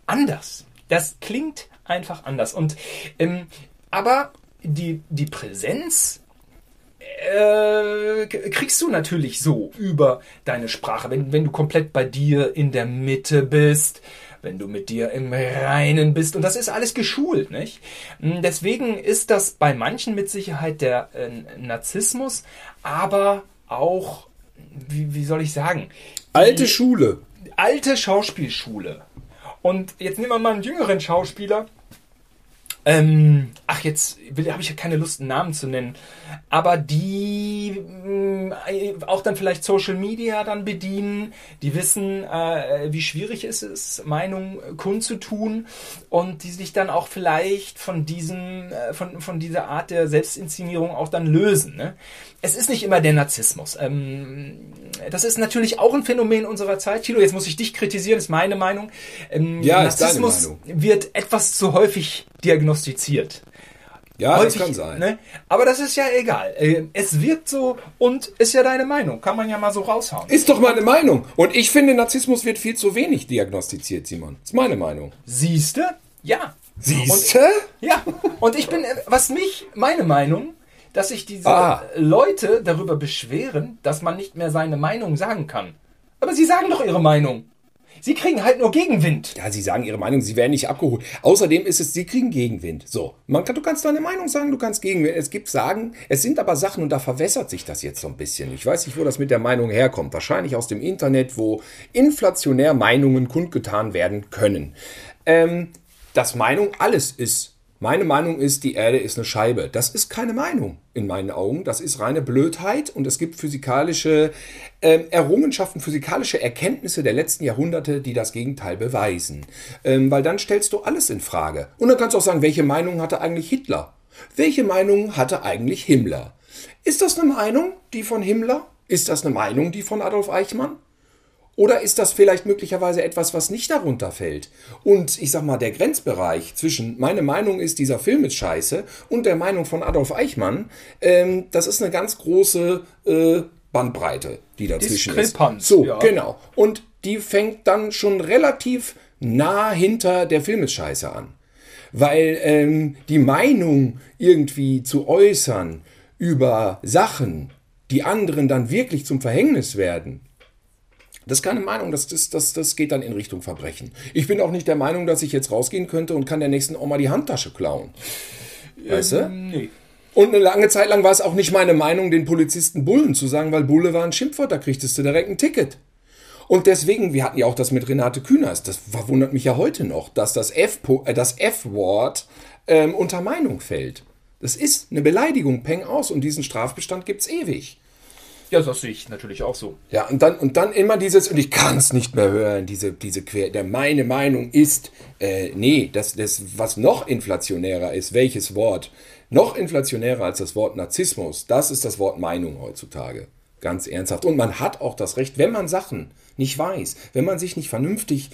anders. Das klingt einfach anders und, ähm, aber die, die Präsenz äh, kriegst du natürlich so über deine Sprache, wenn, wenn du komplett bei dir in der Mitte bist, wenn du mit dir im Reinen bist. Und das ist alles geschult, nicht? Hm, deswegen ist das bei manchen mit Sicherheit der äh, Narzissmus, aber auch, wie, wie soll ich sagen? Alte Schule. Alte Schauspielschule. Und jetzt nehmen wir mal einen jüngeren Schauspieler, ähm, ach, jetzt habe ich ja keine Lust, einen Namen zu nennen. Aber die äh, auch dann vielleicht Social Media dann bedienen, die wissen, äh, wie schwierig es ist, Meinung kundzutun und die sich dann auch vielleicht von diesem, äh, von, von dieser Art der Selbstinszenierung auch dann lösen. Ne? Es ist nicht immer der Narzissmus. Ähm, das ist natürlich auch ein Phänomen unserer Zeit. Tilo, jetzt muss ich dich kritisieren, ist meine Meinung. Ähm, ja, Narzissmus ist deine Meinung. wird etwas zu häufig diagnostiziert. Ja, häufig, das kann sein. Ne? Aber das ist ja egal. Äh, es wirkt so und ist ja deine Meinung. Kann man ja mal so raushauen. Ist doch meine Meinung. Und ich finde, Narzissmus wird viel zu wenig diagnostiziert, Simon. Ist meine Meinung. Siehste? Ja. Siehste? Ja. Und ich bin, äh, was mich, meine Meinung, dass sich diese ah. Leute darüber beschweren, dass man nicht mehr seine Meinung sagen kann. Aber sie sagen doch ihre Meinung. Sie kriegen halt nur Gegenwind. Ja, sie sagen ihre Meinung, sie werden nicht abgeholt. Außerdem ist es, sie kriegen Gegenwind. So, man kann, du kannst deine Meinung sagen, du kannst Gegenwind. Es gibt Sagen, es sind aber Sachen und da verwässert sich das jetzt so ein bisschen. Ich weiß nicht, wo das mit der Meinung herkommt. Wahrscheinlich aus dem Internet, wo inflationär Meinungen kundgetan werden können. Ähm, dass Meinung alles ist. Meine Meinung ist, die Erde ist eine Scheibe. Das ist keine Meinung in meinen Augen. Das ist reine Blödheit und es gibt physikalische äh, Errungenschaften, physikalische Erkenntnisse der letzten Jahrhunderte, die das Gegenteil beweisen. Ähm, weil dann stellst du alles in Frage. Und dann kannst du auch sagen, welche Meinung hatte eigentlich Hitler? Welche Meinung hatte eigentlich Himmler? Ist das eine Meinung, die von Himmler? Ist das eine Meinung, die von Adolf Eichmann? Oder ist das vielleicht möglicherweise etwas, was nicht darunter fällt? Und ich sag mal, der Grenzbereich zwischen meine Meinung ist, dieser Film ist scheiße und der Meinung von Adolf Eichmann, ähm, das ist eine ganz große äh, Bandbreite, die dazwischen ist. So, ja. genau. Und die fängt dann schon relativ nah hinter der Film ist scheiße an. Weil ähm, die Meinung irgendwie zu äußern über Sachen, die anderen dann wirklich zum Verhängnis werden, das ist keine Meinung, das, das, das, das geht dann in Richtung Verbrechen. Ich bin auch nicht der Meinung, dass ich jetzt rausgehen könnte und kann der nächsten Oma die Handtasche klauen. Weißt du? Ähm, nee. Und eine lange Zeit lang war es auch nicht meine Meinung, den Polizisten Bullen zu sagen, weil Bulle war ein Schimpfwort, da kriegtest du direkt ein Ticket. Und deswegen, wir hatten ja auch das mit Renate Künast, das verwundert mich ja heute noch, dass das F-Wort äh, das F ähm, unter Meinung fällt. Das ist eine Beleidigung, peng aus, und diesen Strafbestand gibt es ewig. Ja, das sehe ich natürlich auch so. Ja, und dann, und dann immer dieses, und ich kann es nicht mehr hören, diese, diese Quer, der meine Meinung ist, äh, nee, das, das, was noch inflationärer ist, welches Wort? Noch inflationärer als das Wort Narzissmus, das ist das Wort Meinung heutzutage. Ganz ernsthaft. Und man hat auch das Recht, wenn man Sachen nicht weiß, wenn man sich nicht vernünftig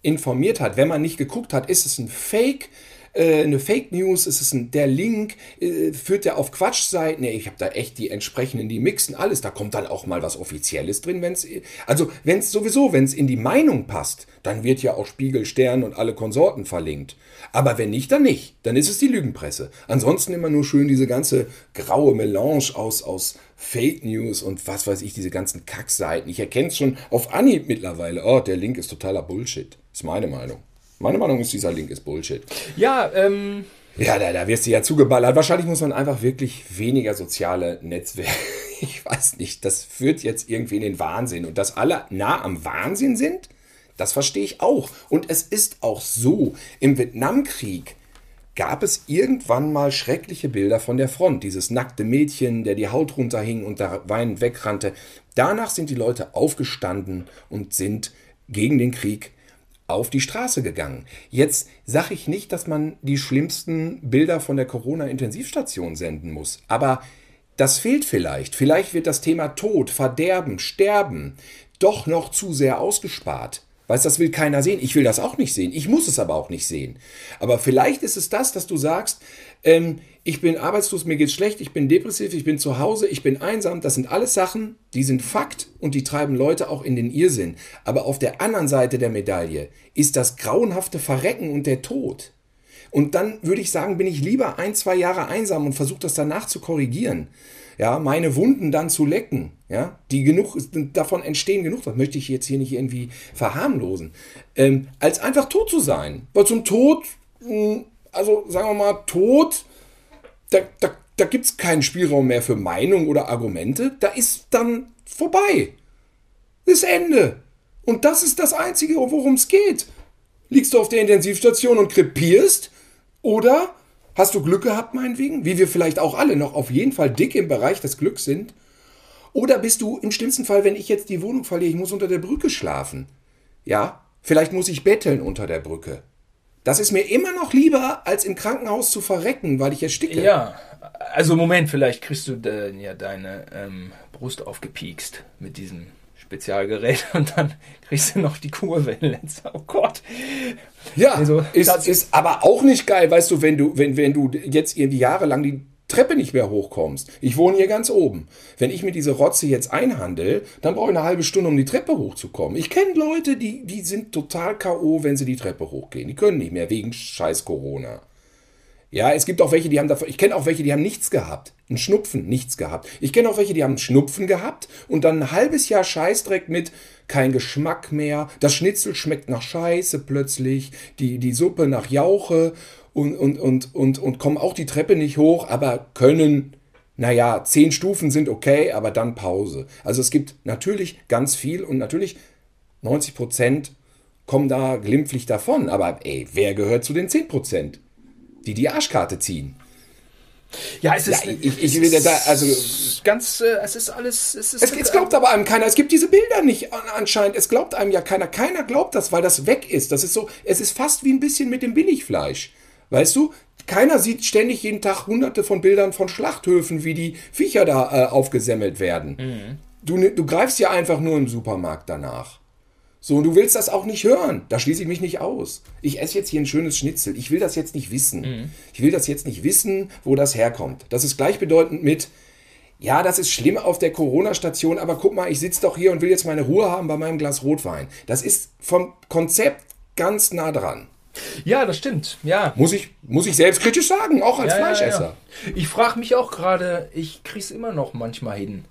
informiert hat, wenn man nicht geguckt hat, ist es ein Fake, äh, eine Fake News, ist es ein, der Link, äh, führt der auf Quatschseiten. Nee, ich habe da echt die entsprechenden, die mixen alles. Da kommt dann auch mal was Offizielles drin, wenn es, also wenn es sowieso, wenn es in die Meinung passt, dann wird ja auch Spiegel, Stern und alle Konsorten verlinkt. Aber wenn nicht, dann nicht. Dann ist es die Lügenpresse. Ansonsten immer nur schön diese ganze graue Melange aus, aus Fake News und was weiß ich, diese ganzen Kackseiten. Ich erkenne es schon auf Anhieb mittlerweile. Oh, der Link ist totaler Bullshit. Ist meine Meinung. Meine Meinung ist, dieser Link ist Bullshit. Ja, ähm, Ja, da, da wirst du ja zugeballert. Wahrscheinlich muss man einfach wirklich weniger soziale Netzwerke. (laughs) Ich weiß nicht, das führt jetzt irgendwie in den Wahnsinn. Und dass alle nah am Wahnsinn sind, das verstehe ich auch. Und es ist auch so, im Vietnamkrieg gab es irgendwann mal schreckliche Bilder von der Front. Dieses nackte Mädchen, der die Haut runterhing und da weinend wegrannte. Danach sind die Leute aufgestanden und sind gegen den Krieg auf die Straße gegangen. Jetzt sage ich nicht, dass man die schlimmsten Bilder von der Corona-Intensivstation senden muss, aber das fehlt vielleicht. Vielleicht wird das Thema Tod, Verderben, Sterben doch noch zu sehr ausgespart. Weißt, das will keiner sehen. Ich will das auch nicht sehen. Ich muss es aber auch nicht sehen. Aber vielleicht ist es das, dass du sagst, ähm, ich bin arbeitslos, mir geht's schlecht, ich bin depressiv, ich bin zu Hause, ich bin einsam. Das sind alles Sachen, die sind Fakt und die treiben Leute auch in den Irrsinn. Aber auf der anderen Seite der Medaille ist das grauenhafte Verrecken und der Tod. Und dann würde ich sagen, bin ich lieber ein, zwei Jahre einsam und versuche das danach zu korrigieren. Ja, meine Wunden dann zu lecken, ja, die genug, davon entstehen genug, das möchte ich jetzt hier nicht irgendwie verharmlosen, ähm, als einfach tot zu sein. Weil zum Tod, hm, also sagen wir mal, Tod, da, da, da gibt es keinen Spielraum mehr für Meinung oder Argumente, da ist dann vorbei. Das Ende. Und das ist das Einzige, worum es geht. Liegst du auf der Intensivstation und krepierst? Oder hast du Glück gehabt, meinetwegen? Wie wir vielleicht auch alle noch auf jeden Fall dick im Bereich des Glücks sind? Oder bist du im schlimmsten Fall, wenn ich jetzt die Wohnung verliere, ich muss unter der Brücke schlafen? Ja, vielleicht muss ich betteln unter der Brücke. Das ist mir immer noch lieber, als im Krankenhaus zu verrecken, weil ich ersticke. Ja, also Moment, vielleicht kriegst du de, ja deine ähm, Brust aufgepiekst mit diesem Spezialgerät (laughs) und dann kriegst du noch die Kurwelle. Oh Gott. Ja, also, ist, ist aber auch nicht geil, weißt du, wenn du, wenn, wenn du jetzt irgendwie jahrelang die Treppe nicht mehr hochkommst. Ich wohne hier ganz oben. Wenn ich mir diese Rotze jetzt einhandel, dann brauche ich eine halbe Stunde, um die Treppe hochzukommen. Ich kenne Leute, die, die sind total K.O., wenn sie die Treppe hochgehen. Die können nicht mehr wegen scheiß Corona. Ja, es gibt auch welche, die haben davon, ich kenne auch welche, die haben nichts gehabt. Ein Schnupfen, nichts gehabt. Ich kenne auch welche, die haben einen Schnupfen gehabt und dann ein halbes Jahr Scheißdreck mit kein Geschmack mehr. Das Schnitzel schmeckt nach Scheiße plötzlich, die, die Suppe nach Jauche und, und, und, und, und kommen auch die Treppe nicht hoch, aber können, naja, zehn Stufen sind okay, aber dann Pause. Also es gibt natürlich ganz viel und natürlich 90 Prozent kommen da glimpflich davon. Aber ey, wer gehört zu den 10 Prozent? die die Arschkarte ziehen. Ja, es ist, ja, ich, ich, will da, also ganz, äh, es ist alles, es ist. Es, es glaubt aber einem keiner. Es gibt diese Bilder nicht anscheinend. Es glaubt einem ja keiner. Keiner glaubt das, weil das weg ist. Das ist so. Es ist fast wie ein bisschen mit dem Billigfleisch. Weißt du? Keiner sieht ständig jeden Tag hunderte von Bildern von Schlachthöfen, wie die Viecher da äh, aufgesemmelt werden. Mhm. Du, du greifst ja einfach nur im Supermarkt danach. So, und du willst das auch nicht hören. Da schließe ich mich nicht aus. Ich esse jetzt hier ein schönes Schnitzel. Ich will das jetzt nicht wissen. Mhm. Ich will das jetzt nicht wissen, wo das herkommt. Das ist gleichbedeutend mit, ja, das ist schlimm auf der Corona-Station, aber guck mal, ich sitze doch hier und will jetzt meine Ruhe haben bei meinem Glas Rotwein. Das ist vom Konzept ganz nah dran. Ja, das stimmt. Ja. Muss ich, muss ich selbstkritisch sagen, auch als ja, Fleischesser. Ja. Ich frage mich auch gerade, ich kriege es immer noch manchmal hin,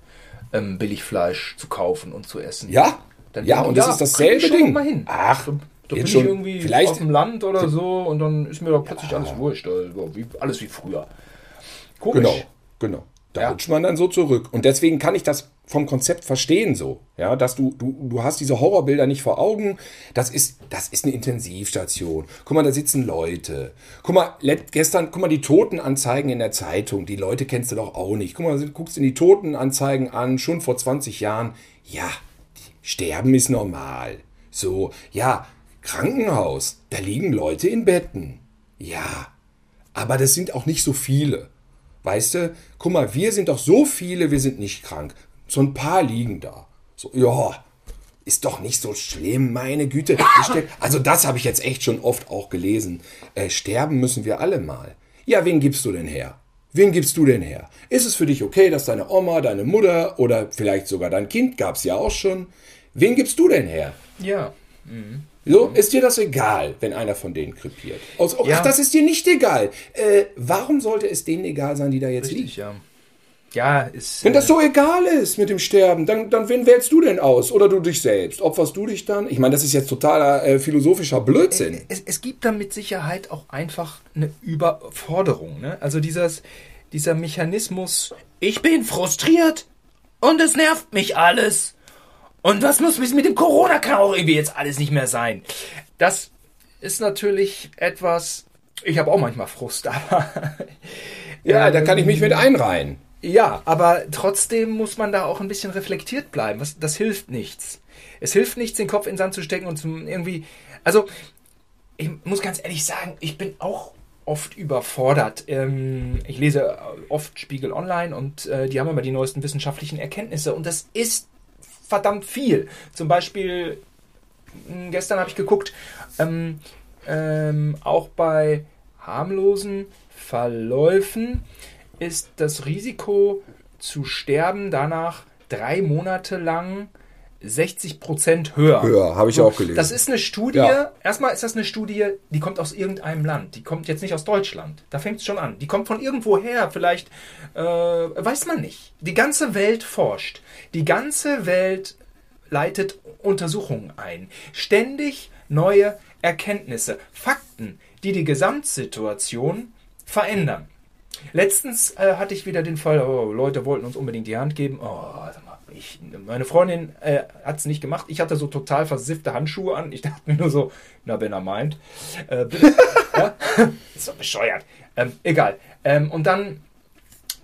ähm, Billigfleisch zu kaufen und zu essen. Ja? Dann ja, und das ist dasselbe Ding. Mal hin. Ach, da, bin schon, ich irgendwie vielleicht auf dem Land oder so und dann ist mir da plötzlich ja. alles wurscht. Also wie, alles wie früher. Komisch. Genau, genau. Da ja. rutscht man dann so zurück. Und deswegen kann ich das vom Konzept verstehen so. Ja, dass du, du, du hast diese Horrorbilder nicht vor Augen. Das ist, das ist eine Intensivstation. Guck mal, da sitzen Leute. Guck mal, gestern, guck mal, die Totenanzeigen in der Zeitung. Die Leute kennst du doch auch nicht. Guck mal, du guckst in die Totenanzeigen an, schon vor 20 Jahren. Ja, Sterben ist normal. So, ja, Krankenhaus, da liegen Leute in Betten. Ja, aber das sind auch nicht so viele. Weißt du, guck mal, wir sind doch so viele, wir sind nicht krank. So ein paar liegen da. So, ja, ist doch nicht so schlimm, meine Güte. (laughs) Also das habe ich jetzt echt schon oft auch gelesen. Äh, sterben müssen wir alle mal. Ja, wen gibst du denn her? Wen gibst du denn her? Ist es für dich okay, dass deine Oma, deine Mutter oder vielleicht sogar dein Kind, gab es ja auch schon, wen gibst du denn her? Ja. Mhm. So, ist dir das egal, wenn einer von denen krepiert? Aus, ja. Ach, das ist dir nicht egal. Äh, warum sollte es denen egal sein, die da jetzt Richtig, liegen? Ja. Ja, ist. Wenn das äh, so egal ist mit dem Sterben, dann, dann wen wählst du denn aus? Oder du dich selbst? Opferst du dich dann? Ich meine, das ist jetzt totaler äh, philosophischer Blödsinn. es, es gibt da mit Sicherheit auch einfach eine Überforderung. Ne? Also dieses, dieser Mechanismus, ich bin frustriert und es nervt mich alles. Und was muss mit dem Corona kann auch irgendwie jetzt alles nicht mehr sein. Das ist natürlich etwas, ich habe auch manchmal Frust, (laughs) aber Ja, Ähm, da kann ich mich mit einreihen. Ja, aber trotzdem muss man da auch ein bisschen reflektiert bleiben. Was, das hilft nichts. Es hilft nichts, den Kopf in den Sand zu stecken und zum irgendwie. Also, ich muss ganz ehrlich sagen, ich bin auch oft überfordert. Ähm, ich lese oft Spiegel Online und äh, die haben immer die neuesten wissenschaftlichen Erkenntnisse und das ist verdammt viel. Zum Beispiel, mh, gestern habe ich geguckt, ähm, ähm, auch bei harmlosen Verläufen ist das Risiko zu sterben danach drei Monate lang 60 Prozent höher. Höher, habe ich auch gelesen. Das ist eine Studie. Ja. Erstmal ist das eine Studie, die kommt aus irgendeinem Land. Die kommt jetzt nicht aus Deutschland. Da fängt es schon an. Die kommt von irgendwoher. Vielleicht äh, weiß man nicht. Die ganze Welt forscht. Die ganze Welt leitet Untersuchungen ein. Ständig neue Erkenntnisse, Fakten, die die Gesamtsituation verändern. Letztens äh, hatte ich wieder den Fall, oh, Leute wollten uns unbedingt die Hand geben. Oh, sag mal, ich, meine Freundin äh, hat es nicht gemacht. Ich hatte so total versiffte Handschuhe an. Ich dachte mir nur so, na, wenn er meint. Äh, (laughs) ja? Ist doch bescheuert. Ähm, egal. Ähm, und dann,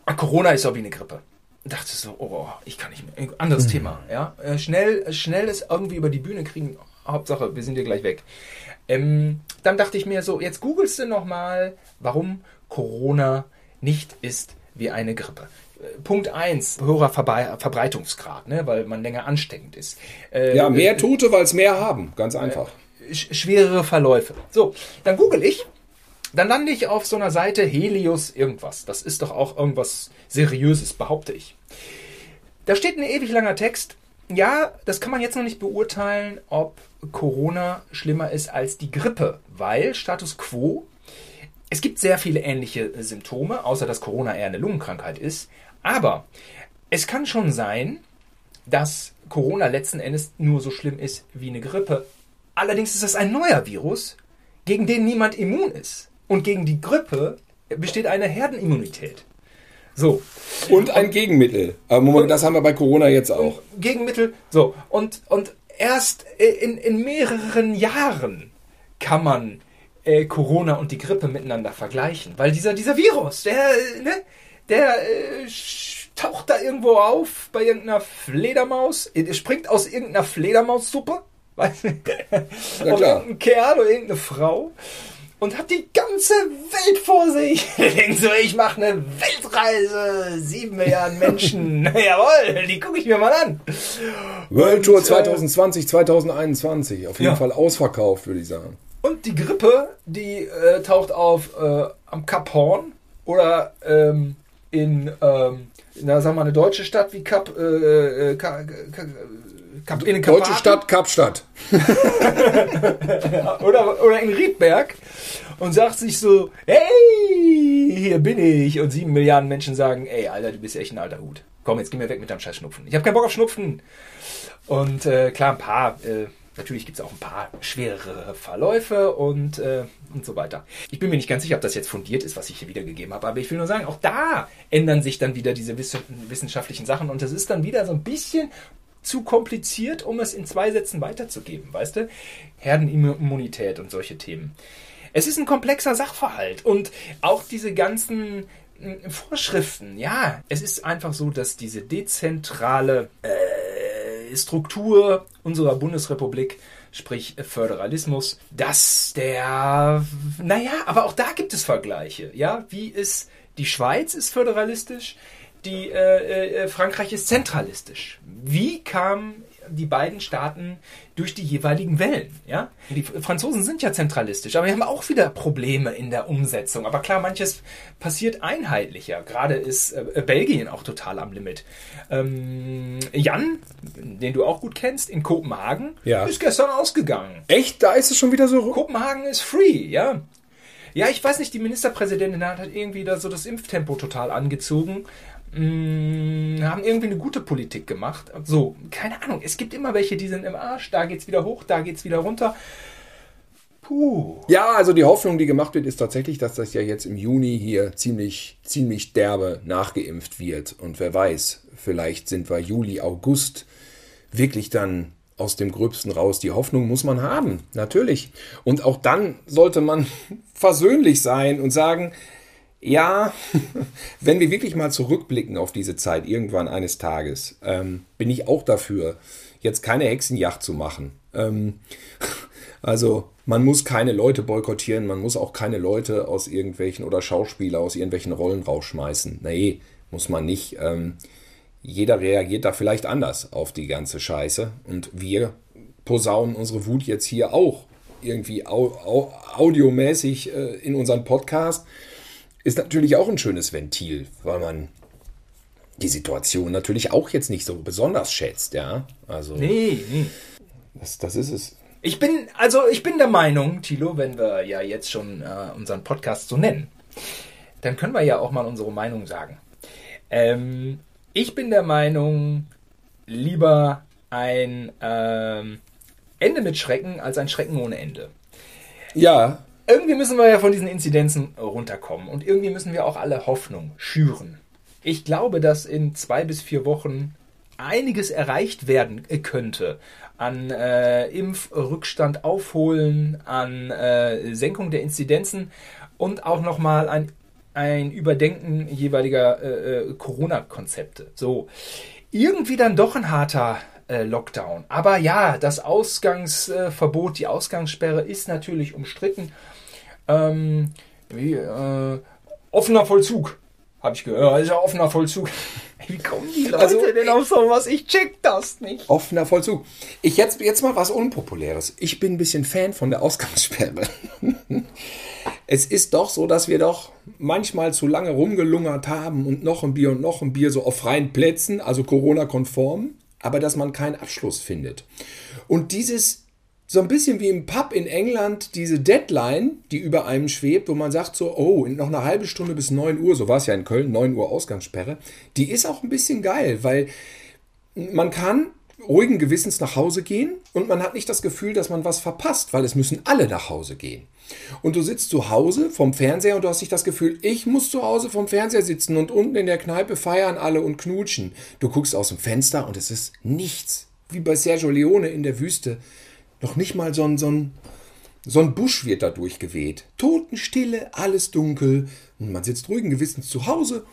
ah, Corona ist doch wie eine Grippe. Dachte so, oh, ich kann nicht mehr. Anderes Thema. Ja? Äh, schnell, schnell es irgendwie über die Bühne kriegen. Hauptsache, wir sind hier gleich weg. Ähm, dann dachte ich mir so, jetzt googelst du nochmal, warum Corona nicht ist wie eine Grippe. Äh, Punkt 1, höherer Verbreitungsgrad, ne, weil man länger ansteckend ist. Äh, Ja, mehr Tote, weil es mehr haben. Ganz einfach. sch schwerere Verläufe. So, dann google ich, dann lande ich auf so einer Seite Helios irgendwas. Das ist doch auch irgendwas Seriöses, behaupte ich. Da steht ein ewig langer Text. Ja, das kann man jetzt noch nicht beurteilen, ob Corona schlimmer ist als die Grippe, weil Status quo, es gibt sehr viele ähnliche Symptome, außer dass Corona eher eine Lungenkrankheit ist. Aber es kann schon sein, dass Corona letzten Endes nur so schlimm ist wie eine Grippe. Allerdings ist das ein neuer Virus, gegen den niemand immun ist. Und gegen die Grippe besteht eine Herdenimmunität. So, Und ein Gegenmittel. Aber Moment, das haben wir bei Corona jetzt auch. Gegenmittel, so. Und, und erst in, in mehreren Jahren kann man äh, Corona und die Grippe miteinander vergleichen. Weil dieser, dieser Virus, der, äh, ne, der äh, taucht da irgendwo auf bei irgendeiner Fledermaus, äh, der springt aus irgendeiner Fledermaussuppe, (laughs) weißt du? Auf irgendeinen Kerl oder irgendeine Frau und hat die ganze Welt vor sich. (laughs) Denkt so, ich mache eine Weltreise, sieben Milliarden (laughs) Menschen, jawohl, die gucke ich mir mal an. World Tour Und, äh, 2020, 2021. Auf jeden Ja. Fall ausverkauft, würde ich sagen. Und die Grippe, die äh, taucht auf äh, am Kap Horn oder ähm, in, ähm, na, sagen wir mal, eine deutsche Stadt wie Kap, äh, äh, Ka, Ka, Kap in den Deutsche. Stadt, Kapstadt. (laughs) oder, oder in Riedberg und sagt sich so, hey, hier bin ich. Und sieben Milliarden Menschen sagen, ey, Alter, du bist echt ein alter Hut. Komm, jetzt geh mir weg mit deinem scheiß Schnupfen. Ich habe keinen Bock auf Schnupfen. Und äh, klar, ein paar, äh, natürlich gibt es auch ein paar schwerere Verläufe und, äh, und so weiter. Ich bin mir nicht ganz sicher, ob das jetzt fundiert ist, was ich hier wiedergegeben habe, aber ich will nur sagen, auch da ändern sich dann wieder diese wiss- wissenschaftlichen Sachen und das ist dann wieder so ein bisschen zu kompliziert, um es in zwei Sätzen weiterzugeben, weißt du? Herdenimmunität und solche Themen. Es ist ein komplexer Sachverhalt und auch diese ganzen mm, Vorschriften, ja, es ist einfach so, dass diese dezentrale äh, Struktur unserer Bundesrepublik, sprich Föderalismus, dass der, naja, aber auch da gibt es Vergleiche, ja, wie ist, die Schweiz ist föderalistisch, die äh, äh, Frankreich ist zentralistisch. Wie kamen die beiden Staaten durch die jeweiligen Wellen? Ja, die Franzosen sind ja zentralistisch, aber wir haben auch wieder Probleme in der Umsetzung. Aber klar, manches passiert einheitlicher. Gerade ist äh, Belgien auch total am Limit. Ähm, Jan, den du auch gut kennst, in Kopenhagen, Ja. ist gestern ausgegangen. Echt? Da ist es schon wieder so. Kopenhagen ist free, ja. Ja, ich weiß nicht, die Ministerpräsidentin hat halt irgendwie da so das Impftempo total angezogen. Mh, haben irgendwie eine gute Politik gemacht. So, keine Ahnung. Es gibt immer welche, die sind im Arsch. Da geht's wieder hoch, da geht's wieder runter. Puh. Ja, also die Hoffnung, die gemacht wird, ist tatsächlich, dass das ja jetzt im Juni hier ziemlich, ziemlich derbe nachgeimpft wird. Und wer weiß, vielleicht sind wir Juli, August wirklich dann aus dem Gröbsten raus. Die Hoffnung muss man haben, natürlich. Und auch dann sollte man (laughs) versöhnlich sein und sagen, ja, (laughs) wenn wir wirklich mal zurückblicken auf diese Zeit irgendwann eines Tages, ähm, bin ich auch dafür, jetzt keine Hexenjacht zu machen. Ähm, (laughs) also man muss keine Leute boykottieren, man muss auch keine Leute aus irgendwelchen oder Schauspieler aus irgendwelchen Rollen rausschmeißen. Nee, muss man nicht. Ähm, jeder reagiert da vielleicht anders auf die ganze Scheiße. Und wir posaunen unsere Wut jetzt hier auch irgendwie au au audiomäßig äh, in unseren Podcast ist natürlich auch ein schönes Ventil, weil man die Situation natürlich auch jetzt nicht so besonders schätzt, ja. Also. Nee, nee. Das, das ist es. Ich bin, also ich bin der Meinung, Thilo, wenn wir ja jetzt schon äh, unseren Podcast so nennen, dann können wir ja auch mal unsere Meinung sagen. Ähm, ich bin der Meinung, lieber ein ähm, Ende mit Schrecken als ein Schrecken ohne Ende. Ja, irgendwie müssen wir ja von diesen Inzidenzen runterkommen und irgendwie müssen wir auch alle Hoffnung schüren. Ich glaube, dass in zwei bis vier Wochen einiges erreicht werden könnte an äh, Impfrückstand aufholen, an äh, Senkung der Inzidenzen und auch nochmal ein, ein Überdenken jeweiliger äh, äh, Corona-Konzepte. So, irgendwie dann doch ein harter äh, Lockdown. Aber ja, das Ausgangsverbot, die Ausgangssperre ist natürlich umstritten ähm, wie, äh, offener Vollzug, habe ich gehört. Ist ja offener Vollzug. (laughs) Wie kommen die Leute also, denn auf sowas? Ich check das nicht. Offener Vollzug. Ich jetzt, jetzt mal was Unpopuläres. Ich bin ein bisschen Fan von der Ausgangssperre. (laughs) es ist doch so, dass wir doch manchmal zu lange rumgelungert haben und noch ein Bier und noch ein Bier so auf freien Plätzen, also Corona-konform, aber dass man keinen Abschluss findet. Und dieses so ein bisschen wie im Pub in England diese Deadline, die über einem schwebt, wo man sagt so, oh, noch eine halbe Stunde bis 9 Uhr, so war es ja in Köln, 9 Uhr Ausgangssperre, die ist auch ein bisschen geil, weil man kann ruhigen Gewissens nach Hause gehen und man hat nicht das Gefühl, dass man was verpasst, weil es müssen alle nach Hause gehen. Und du sitzt zu Hause vom Fernseher und du hast nicht das Gefühl, ich muss zu Hause vom Fernseher sitzen und unten in der Kneipe feiern alle und knutschen. Du guckst aus dem Fenster und es ist nichts. Wie bei Sergio Leone in der Wüste. Noch nicht mal so ein, so ein, so ein Busch wird da durchgeweht. Totenstille, alles dunkel. Und man sitzt ruhigen Gewissens zu Hause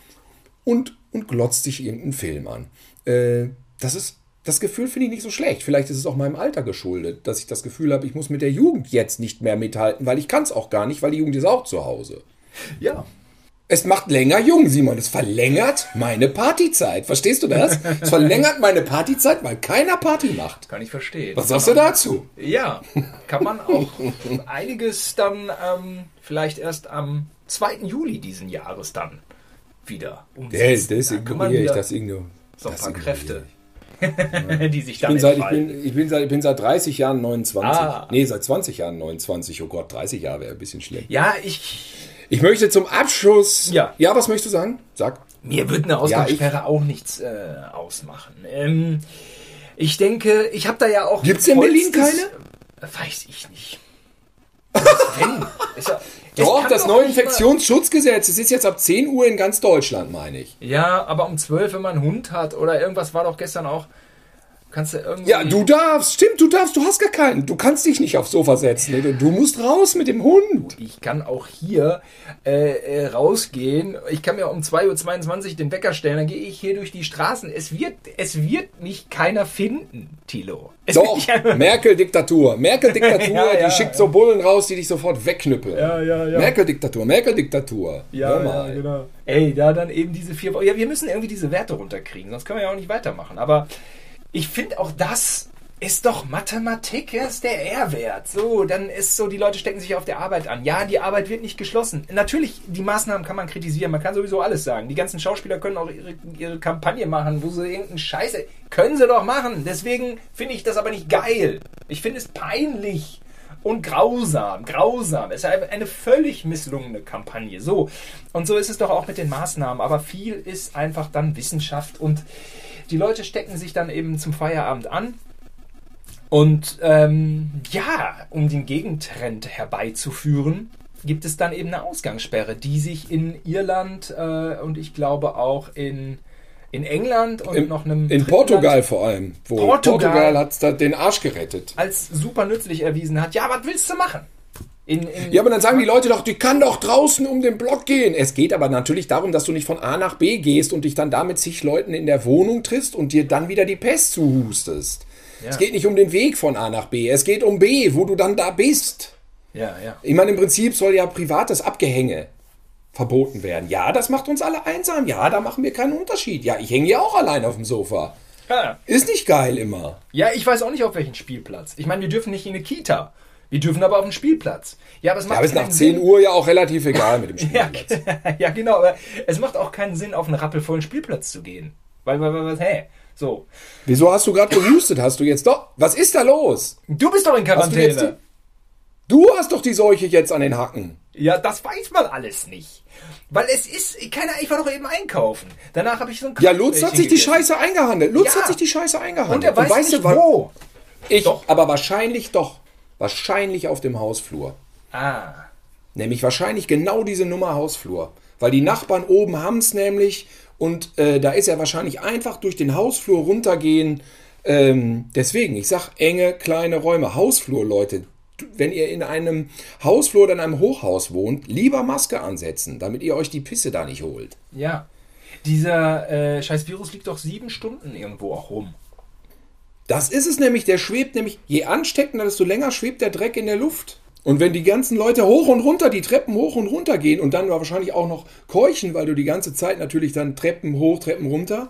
und, und glotzt sich irgendeinen Film an. Äh, das ist. Das Gefühl finde ich nicht so schlecht. Vielleicht ist es auch meinem Alter geschuldet, dass ich das Gefühl habe, ich muss mit der Jugend jetzt nicht mehr mithalten, weil ich kann es auch gar nicht, weil die Jugend ist auch zu Hause. Ja, es macht länger jung, Simon. Es verlängert meine Partyzeit. Verstehst du das? Es verlängert meine Partyzeit, weil keiner Party macht. Kann ich verstehen. Was sagst du dazu? Ja, kann man auch einiges dann ähm, vielleicht erst am 2. Juli diesen Jahres dann wieder umsetzen. Das, das ignoriere ich, das ignoriere So ein paar Kräfte. (laughs) die sich dann ich bin, seit, ich, bin, ich, bin seit, ich bin seit 30 Jahren 29. Ah. Nee, seit 20 Jahren 29. Oh Gott, 30 Jahre wäre ein bisschen schlimm. Ja, ich ich möchte zum Abschluss. Ja. Ja, was möchtest du sagen? Sag. Mir wird eine Ausgangssperre ja, auch nichts äh, ausmachen. Ähm, ich denke, ich habe da ja auch. Gibt es in Berlin keine? Weiß ich nicht. Wenn? (laughs) ja, doch, das neue Infektionsschutzgesetz. Es ist jetzt ab 10 Uhr in ganz Deutschland, meine ich. Ja, aber um 12, wenn man einen Hund hat oder irgendwas war doch gestern auch. Kannst du irgendwie. Ja, du darfst, stimmt, du darfst, du hast gar keinen. Du kannst dich nicht aufs Sofa setzen. Du musst raus mit dem Hund. Ich kann auch hier äh, äh, rausgehen. Ich kann mir um 2.22 Uhr den Wecker stellen, dann gehe ich hier durch die Straßen. Es wird, es wird mich keiner finden, Tilo. Es Doch, (laughs) Merkel-Diktatur. Merkel-Diktatur, ja, ja, die schickt so Bullen raus, die dich sofort wegknüppeln. Ja, ja, ja. Merkel-Diktatur, Merkel-Diktatur. Ja, ja, genau. Ey, da dann eben diese vier Wochen. Ja, wir müssen irgendwie diese Werte runterkriegen, sonst können wir ja auch nicht weitermachen. Aber ich finde auch das ist doch Mathematik, ist der R-Wert. So, dann ist so, die Leute stecken sich auf der Arbeit an. Ja, die Arbeit wird nicht geschlossen. Natürlich, die Maßnahmen kann man kritisieren, man kann sowieso alles sagen. Die ganzen Schauspieler können auch ihre, ihre Kampagne machen, wo sie irgendeinen Scheiße. Können sie doch machen. Deswegen finde ich das aber nicht geil. Ich finde es peinlich. und grausam, grausam. Es ist eine völlig misslungene Kampagne. So. Und so ist es doch auch mit den Maßnahmen. Aber viel ist einfach dann Wissenschaft und die Leute stecken sich dann eben zum Feierabend an. Und ähm, ja, um den Gegentrend herbeizuführen, gibt es dann eben eine Ausgangssperre, die sich in Irland äh, und ich glaube auch in, in England und Im, noch einem. In Portugal Land vor allem. Wo Portugal. Portugal hat da den Arsch gerettet. als super nützlich erwiesen hat. Ja, was willst du machen? In, in, Ja, aber dann sagen die Leute doch, die kann doch draußen um den Block gehen. Es geht aber natürlich darum, dass du nicht von A nach B gehst und dich dann damit zig Leuten in der Wohnung triffst und dir dann wieder die Pest zuhustest. Ja. Es geht nicht um den Weg von A nach B, es geht um B, wo du dann da bist. ja, ja. Ich meine, im Prinzip soll ja privates Abgehänge verboten werden. Ja, das macht uns alle einsam. Ja, da machen wir keinen Unterschied. Ja, ich hänge ja auch allein auf dem Sofa. Ja. Ist nicht geil immer. Ja, ich weiß auch nicht, auf welchen Spielplatz. Ich meine, wir dürfen nicht in eine Kita. Wir dürfen aber auf den Spielplatz. Ja, aber es macht Ja, aber ist nach keinen 10 Sinn. Uhr ja auch relativ egal mit dem (laughs) Spielplatz. (laughs) ja, genau. Aber es macht auch keinen Sinn, auf einen rappelvollen Spielplatz zu gehen. Weil, weil, weil, hä? So. Wieso hast du gerade gehustet? Hast du jetzt doch. Was ist da los? Du bist doch in Hast du, Quarantäne. die, du hast doch die Seuche jetzt an den Hacken. Ja, das weiß man alles nicht. Weil es ist, keine ich war doch eben einkaufen. Danach habe ich so ein Ja, Lutz hat sich die. Scheiße eingehandelt. Lutz Ja. hat sich die Scheiße eingehandelt. Und er weiß weißt nicht du, wo. Ich, Doch. aber wahrscheinlich doch. Wahrscheinlich auf dem Hausflur. Ah. Nämlich wahrscheinlich genau diese Nummer Hausflur. Weil die Nachbarn oben haben es nämlich und äh, da ist er wahrscheinlich einfach durch den Hausflur runtergehen. Ähm, deswegen, ich sag enge, kleine Räume. Hausflur, Leute. Wenn ihr in einem Hausflur oder in einem Hochhaus wohnt, lieber Maske ansetzen, damit ihr euch die Pisse da nicht holt. Ja. Dieser äh, scheiß Virus liegt doch sieben Stunden irgendwo auch rum. Das ist es nämlich, der schwebt nämlich, je ansteckender, desto länger schwebt der Dreck in der Luft. Und wenn die ganzen Leute hoch und runter, die Treppen hoch und runter gehen und dann wahrscheinlich auch noch keuchen, weil du die ganze Zeit natürlich dann Treppen hoch, Treppen runter,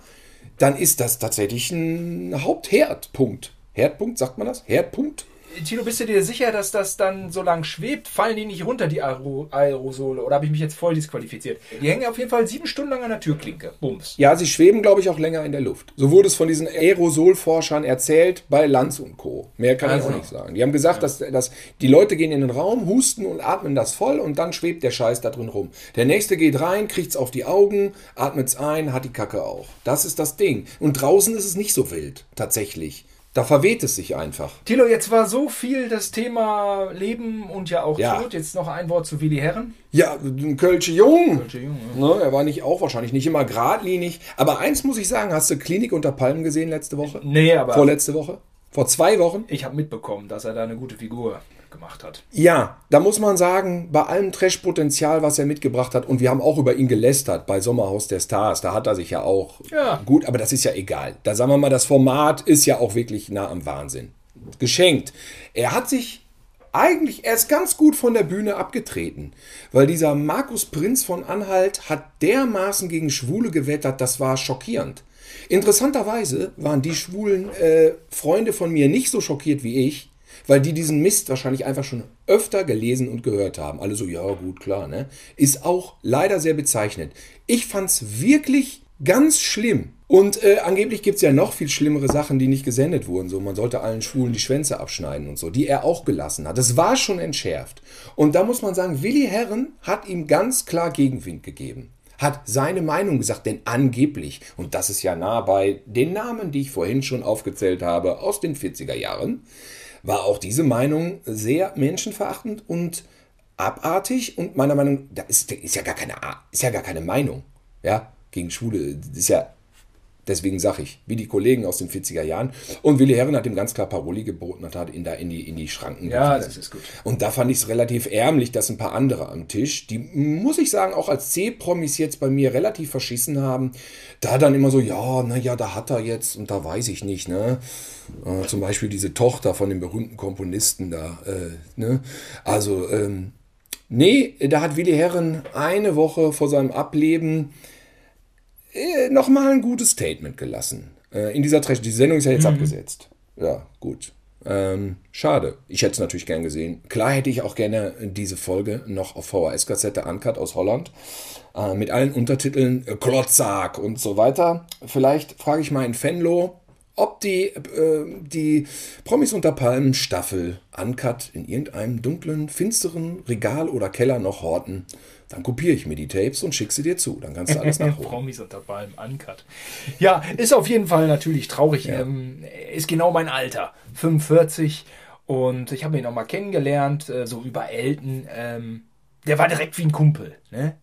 dann ist das tatsächlich ein Hauptherdpunkt. Herdpunkt, sagt man das? Herdpunkt? Tino, bist du dir sicher, dass das dann so lang schwebt? Fallen die nicht runter, die Aero Aerosole? Oder habe ich mich jetzt voll disqualifiziert? Die hängen auf jeden Fall sieben Stunden lang an der Türklinke. Bums. Ja, sie schweben, glaube ich, auch länger in der Luft. So wurde es von diesen Aerosolforschern erzählt bei Lanz und Co. Mehr kann ich Also. auch nicht sagen. Die haben gesagt, dass, dass die Leute gehen in den Raum, husten und atmen das voll und dann schwebt der Scheiß da drin rum. Der nächste geht rein, kriegt's auf die Augen, atmet's ein, hat die Kacke auch. Das ist das Ding. Und draußen ist es nicht so wild, tatsächlich. Da verweht es sich einfach. Tilo, jetzt war so viel das Thema Leben und ja auch Ja. Tod. Jetzt noch ein Wort zu Willi Herren. Ja, ein Kölsche Jung. Kölsche Jung, Ne, er war nicht auch wahrscheinlich nicht immer geradlinig. Aber eins muss ich sagen, hast du Klinik unter Palmen gesehen letzte Woche? Nee, aber Vorletzte Woche? Vor zwei Wochen? ich habe mitbekommen, dass er da eine gute Figur gemacht hat. Ja, da muss man sagen, bei allem Trash-Potenzial, was er mitgebracht hat, und wir haben auch über ihn gelästert bei Sommerhaus der Stars, da hat er sich ja auch Ja. gut, aber das ist ja egal. Da sagen wir mal, das Format ist ja auch wirklich nah am Wahnsinn. Geschenkt. Er hat sich eigentlich erst ganz gut von der Bühne abgetreten, weil dieser Markus Prinz von Anhalt hat dermaßen gegen Schwule gewettert, das war schockierend. Interessanterweise waren die schwulen äh, Freunde von mir nicht so schockiert wie ich, weil die diesen Mist wahrscheinlich einfach schon öfter gelesen und gehört haben. Alle so, ja gut, klar, ne? Ist auch leider sehr bezeichnend. Ich fand's wirklich ganz schlimm. Und äh, angeblich gibt's ja noch viel schlimmere Sachen, die nicht gesendet wurden. So, man sollte allen Schwulen die Schwänze abschneiden und so, die er auch gelassen hat. Das war schon entschärft. Und da muss man sagen, Willi Herren hat ihm ganz klar Gegenwind gegeben hat seine Meinung gesagt, denn angeblich, und das ist ja nah bei den Namen, die ich vorhin schon aufgezählt habe, aus den 40er Jahren, war auch diese Meinung sehr menschenverachtend und abartig und meiner Meinung, da ist, ist ja gar keine, ist ja gar keine Meinung, ja, gegen Schwule, ist ja, deswegen sage ich, wie die Kollegen aus den 40er Jahren. Und Willi Herren hat ihm ganz klar Paroli geboten und hat ihn da in die, in die Schranken Ja, gewiesen. das ist gut. Und da fand ich es relativ ärmlich, dass ein paar andere am Tisch, die, muss ich sagen, auch als C-Promis jetzt bei mir relativ verschissen haben, da dann immer so, ja, naja, da hat er jetzt und da weiß ich nicht, ne? Äh, zum Beispiel diese Tochter von dem berühmten Komponisten da, äh, ne? Also, ähm, nee, da hat Willi Herren eine Woche vor seinem Ableben äh, nochmal ein gutes Statement gelassen. Äh, in dieser Trash. Die Sendung ist ja jetzt abgesetzt. Ja, gut. Ähm, schade. Ich hätte es natürlich gern gesehen. Klar hätte ich auch gerne diese Folge noch auf VHS-Kassette Uncut aus Holland. Äh, mit allen Untertiteln äh, Klotzak und so weiter. Vielleicht frage ich mal in Fenlo, ob die, äh, die Promis unter Palmen Staffel Uncut in irgendeinem dunklen, finsteren Regal oder Keller noch horten, dann kopiere ich mir die Tapes und schicke sie dir zu. Dann kannst du alles (laughs) nachholen. Promis unter Palmen Uncut. Ja, ist auf jeden Fall natürlich traurig. Ähm, ist genau mein Alter. 45. Und ich habe ihn noch mal kennengelernt, äh, so über Elton. Ähm, der war direkt wie ein Kumpel. Ne?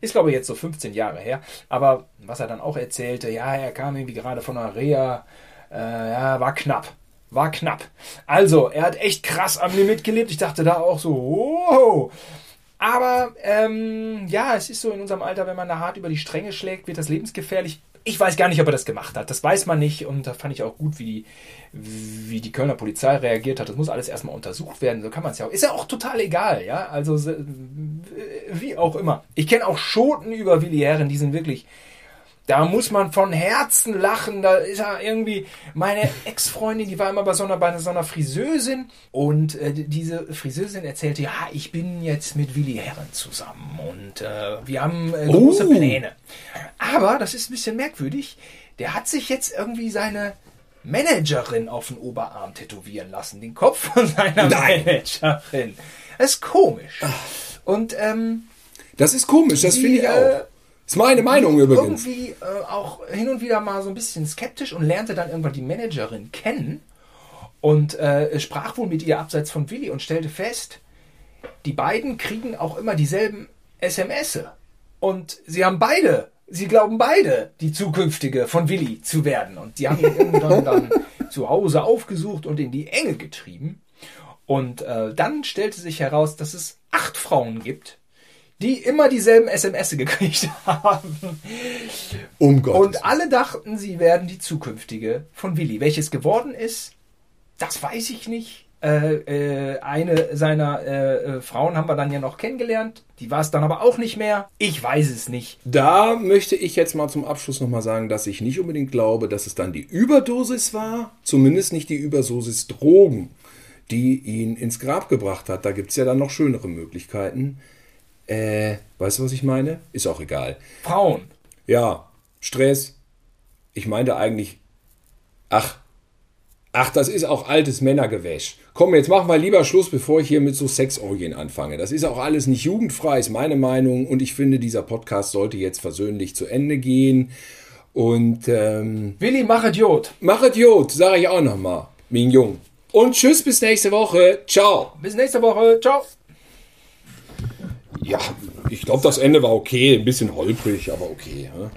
Ist, glaube ich, jetzt so 15 Jahre her. Aber was er dann auch erzählte, ja, er kam irgendwie gerade von einer Reha, äh, ja, war knapp. War knapp. Also, er hat echt krass am Limit gelebt. Ich dachte da auch so, wow. Aber ähm, ja, es ist so in unserem Alter, wenn man da hart über die Stränge schlägt, wird das lebensgefährlich. Ich weiß gar nicht, ob er das gemacht hat. Das weiß man nicht. Und da fand ich auch gut, wie die, wie die Kölner Polizei reagiert hat. Das muss alles erstmal untersucht werden. So kann man es ja auch. Ist ja auch total egal, ja. Also wie auch immer. Ich kenne auch Schoten über Willi Herren, die sind wirklich da muss man von Herzen lachen. Da ist ja irgendwie meine Ex-Freundin, die war immer bei so einer, bei so einer Friseusin und äh, diese Friseusin erzählte, ja, ich bin jetzt mit Willi Herren zusammen und äh, wir haben äh, große Oh. Pläne. Aber das ist ein bisschen merkwürdig. Der hat sich jetzt irgendwie seine Managerin auf den Oberarm tätowieren lassen, den Kopf von seiner Nein. Managerin. Das ist komisch. Und ähm, Das ist komisch, das finde ich äh, auch. Ist meine Meinung übrigens. irgendwie äh, auch hin und wieder mal so ein bisschen skeptisch und lernte dann irgendwann die Managerin kennen und äh, sprach wohl mit ihr abseits von Willi und stellte fest, die beiden kriegen auch immer dieselben SMS. Und sie haben beide, sie glauben beide, die zukünftige von Willi zu werden. Und die haben ihn irgendwann dann (laughs) zu Hause aufgesucht und in die Enge getrieben. Und äh, dann stellte sich heraus, dass es acht Frauen gibt, die immer dieselben SMS (laughs) gekriegt haben. Um Gottes Und alle dachten, sie werden die zukünftige von Willi. Welches geworden ist, das weiß ich nicht. Äh, äh, eine seiner äh, äh, Frauen haben wir dann ja noch kennengelernt. Die war es dann aber auch nicht mehr. Ich weiß es nicht. Da möchte ich jetzt mal zum Abschluss nochmal sagen, dass ich nicht unbedingt glaube, dass es dann die Überdosis war, zumindest nicht die Überdosis Drogen, die ihn ins Grab gebracht hat. Da gibt es ja dann noch schönere Möglichkeiten. Äh, weißt du, was ich meine? Ist auch egal. Frauen. Ja, Stress. Ich meinte eigentlich, ach, ach, das ist auch altes Männergewäsch. Komm, jetzt machen wir lieber Schluss, bevor ich hier mit so Sexorgien anfange. Das ist auch alles nicht jugendfrei, ist meine Meinung. Und ich finde, dieser Podcast sollte jetzt versöhnlich zu Ende gehen. Und ähm, Willi, mach Idiot. mach Idiot, sage ich auch nochmal, Jung. Und tschüss, bis nächste Woche. Ciao. Bis nächste Woche. Ciao. Ja, ich glaube, das Ende war okay. Ein bisschen holprig, aber okay. Ja?